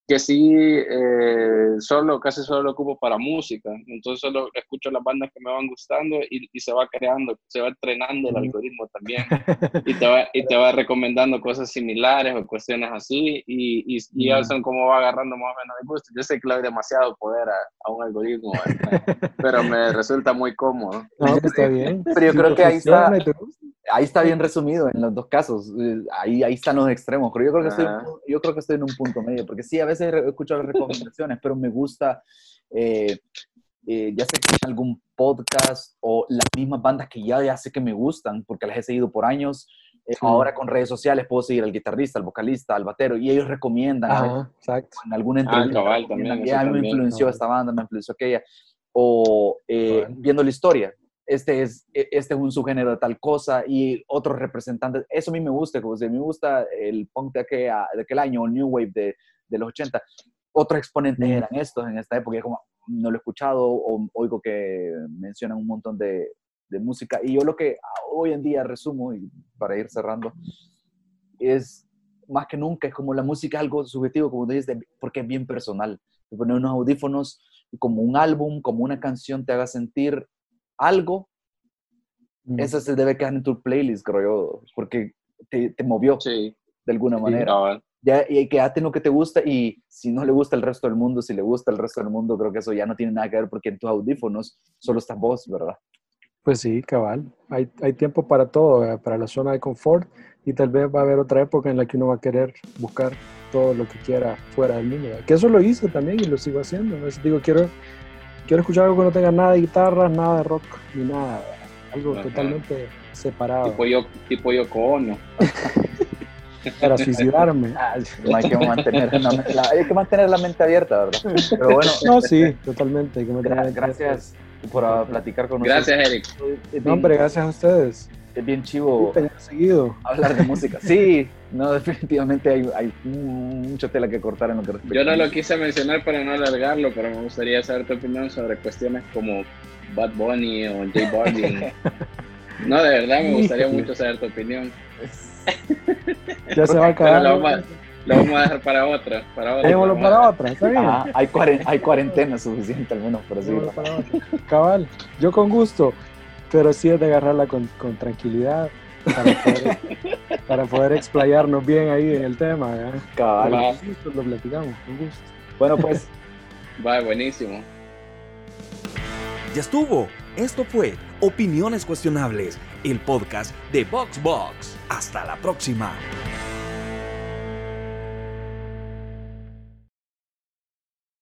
que sí, eh, solo, casi solo lo ocupo para música. Entonces solo escucho las bandas que me van gustando y, y se va creando, se va entrenando el algoritmo también. (laughs) y, te va, y te va recomendando cosas similares o cuestiones así y, y, y ya son como va agarrando más o menos de gusto. Yo sé que le doy demasiado poder a, a un algoritmo, (laughs) pero me resulta muy cómodo. No, pues está bien. Pero yo creo que ahí está ahí está bien resumido en los dos casos. Eh, ahí, ahí están los extremos. Pero yo creo, que estoy, yo creo que estoy en un punto medio. Porque sí, a veces escucho las recomendaciones, pero me gusta, eh, eh, ya sé que en algún podcast o las mismas bandas que ya, ya sé que me gustan, porque las he seguido por años. Ahora con redes sociales puedo seguir al guitarrista, al vocalista, al batero, y ellos recomiendan exacto. en alguna ah, entrevista. también, me influenció esta banda, me influenció aquella. O viendo la historia este es, e, este es un subgénero de tal cosa y otros representantes. Eso a mí me gusta, como si me gusta el punk de aquel, de aquel año, el New Wave de, de los 80. otros exponentes eran estos en esta época, como no lo he escuchado o oigo que mencionan un montón de, de música. Y yo lo que hoy en día resumo, y para ir cerrando, es más que nunca, es como la música es algo subjetivo, como dices, porque es bien personal. Poner unos audífonos como un álbum, como una canción te haga sentir algo, mm. eso se debe quedar en tu playlist, creo yo, porque te, te movió de alguna manera. ya, y quédate en lo que te gusta y si no le gusta el resto del mundo, si le gusta el resto del mundo, creo que eso ya no tiene nada que ver porque en tus audífonos solo está vos, ¿verdad? Pues sí, cabal. Hay, hay tiempo para todo, para la zona de confort y tal vez va a haber otra época en la que uno va a querer buscar todo lo que quiera fuera del mundo. Que eso lo hice también y lo sigo haciendo. digo, quiero, quiero escuchar algo que no tenga nada de guitarra, nada de rock, ni nada. Algo totalmente separado. Tipo yo, tipo yo cono. (laughs) Para suicidarme. hay, que mantener la, hay que mantener la mente abierta, ¿verdad? Pero bueno. No, sí, totalmente. Hay que gracias por platicar con nosotros. Gracias, Eric. No, hombre, gracias a ustedes. Es bien chivo seguido. hablar de música. Sí, no, (laughs) definitivamente hay, hay mucha tela que cortar en lo que respecta. Yo no lo quise mencionar para no alargarlo, pero me gustaría saber tu opinión sobre cuestiones como Bad Bunny o J Balvin. (laughs) no, de verdad me gustaría mucho saber tu opinión. (laughs) ya se va a acabar. Lo vamos a dejar para otra. Para otra Dejémoslo para otra, está bien. hay, hay cuarentena suficiente al menos por así Cabal, yo con gusto, pero sí es de agarrarla con, con tranquilidad para poder, (laughs) para poder, explayarnos bien ahí en el tema. Cabal. Con gusto lo platicamos, con gusto. Bueno, pues. Va, buenísimo. Ya estuvo. Esto fue Opiniones Cuestionables, el podcast de VoxBox. Hasta la próxima.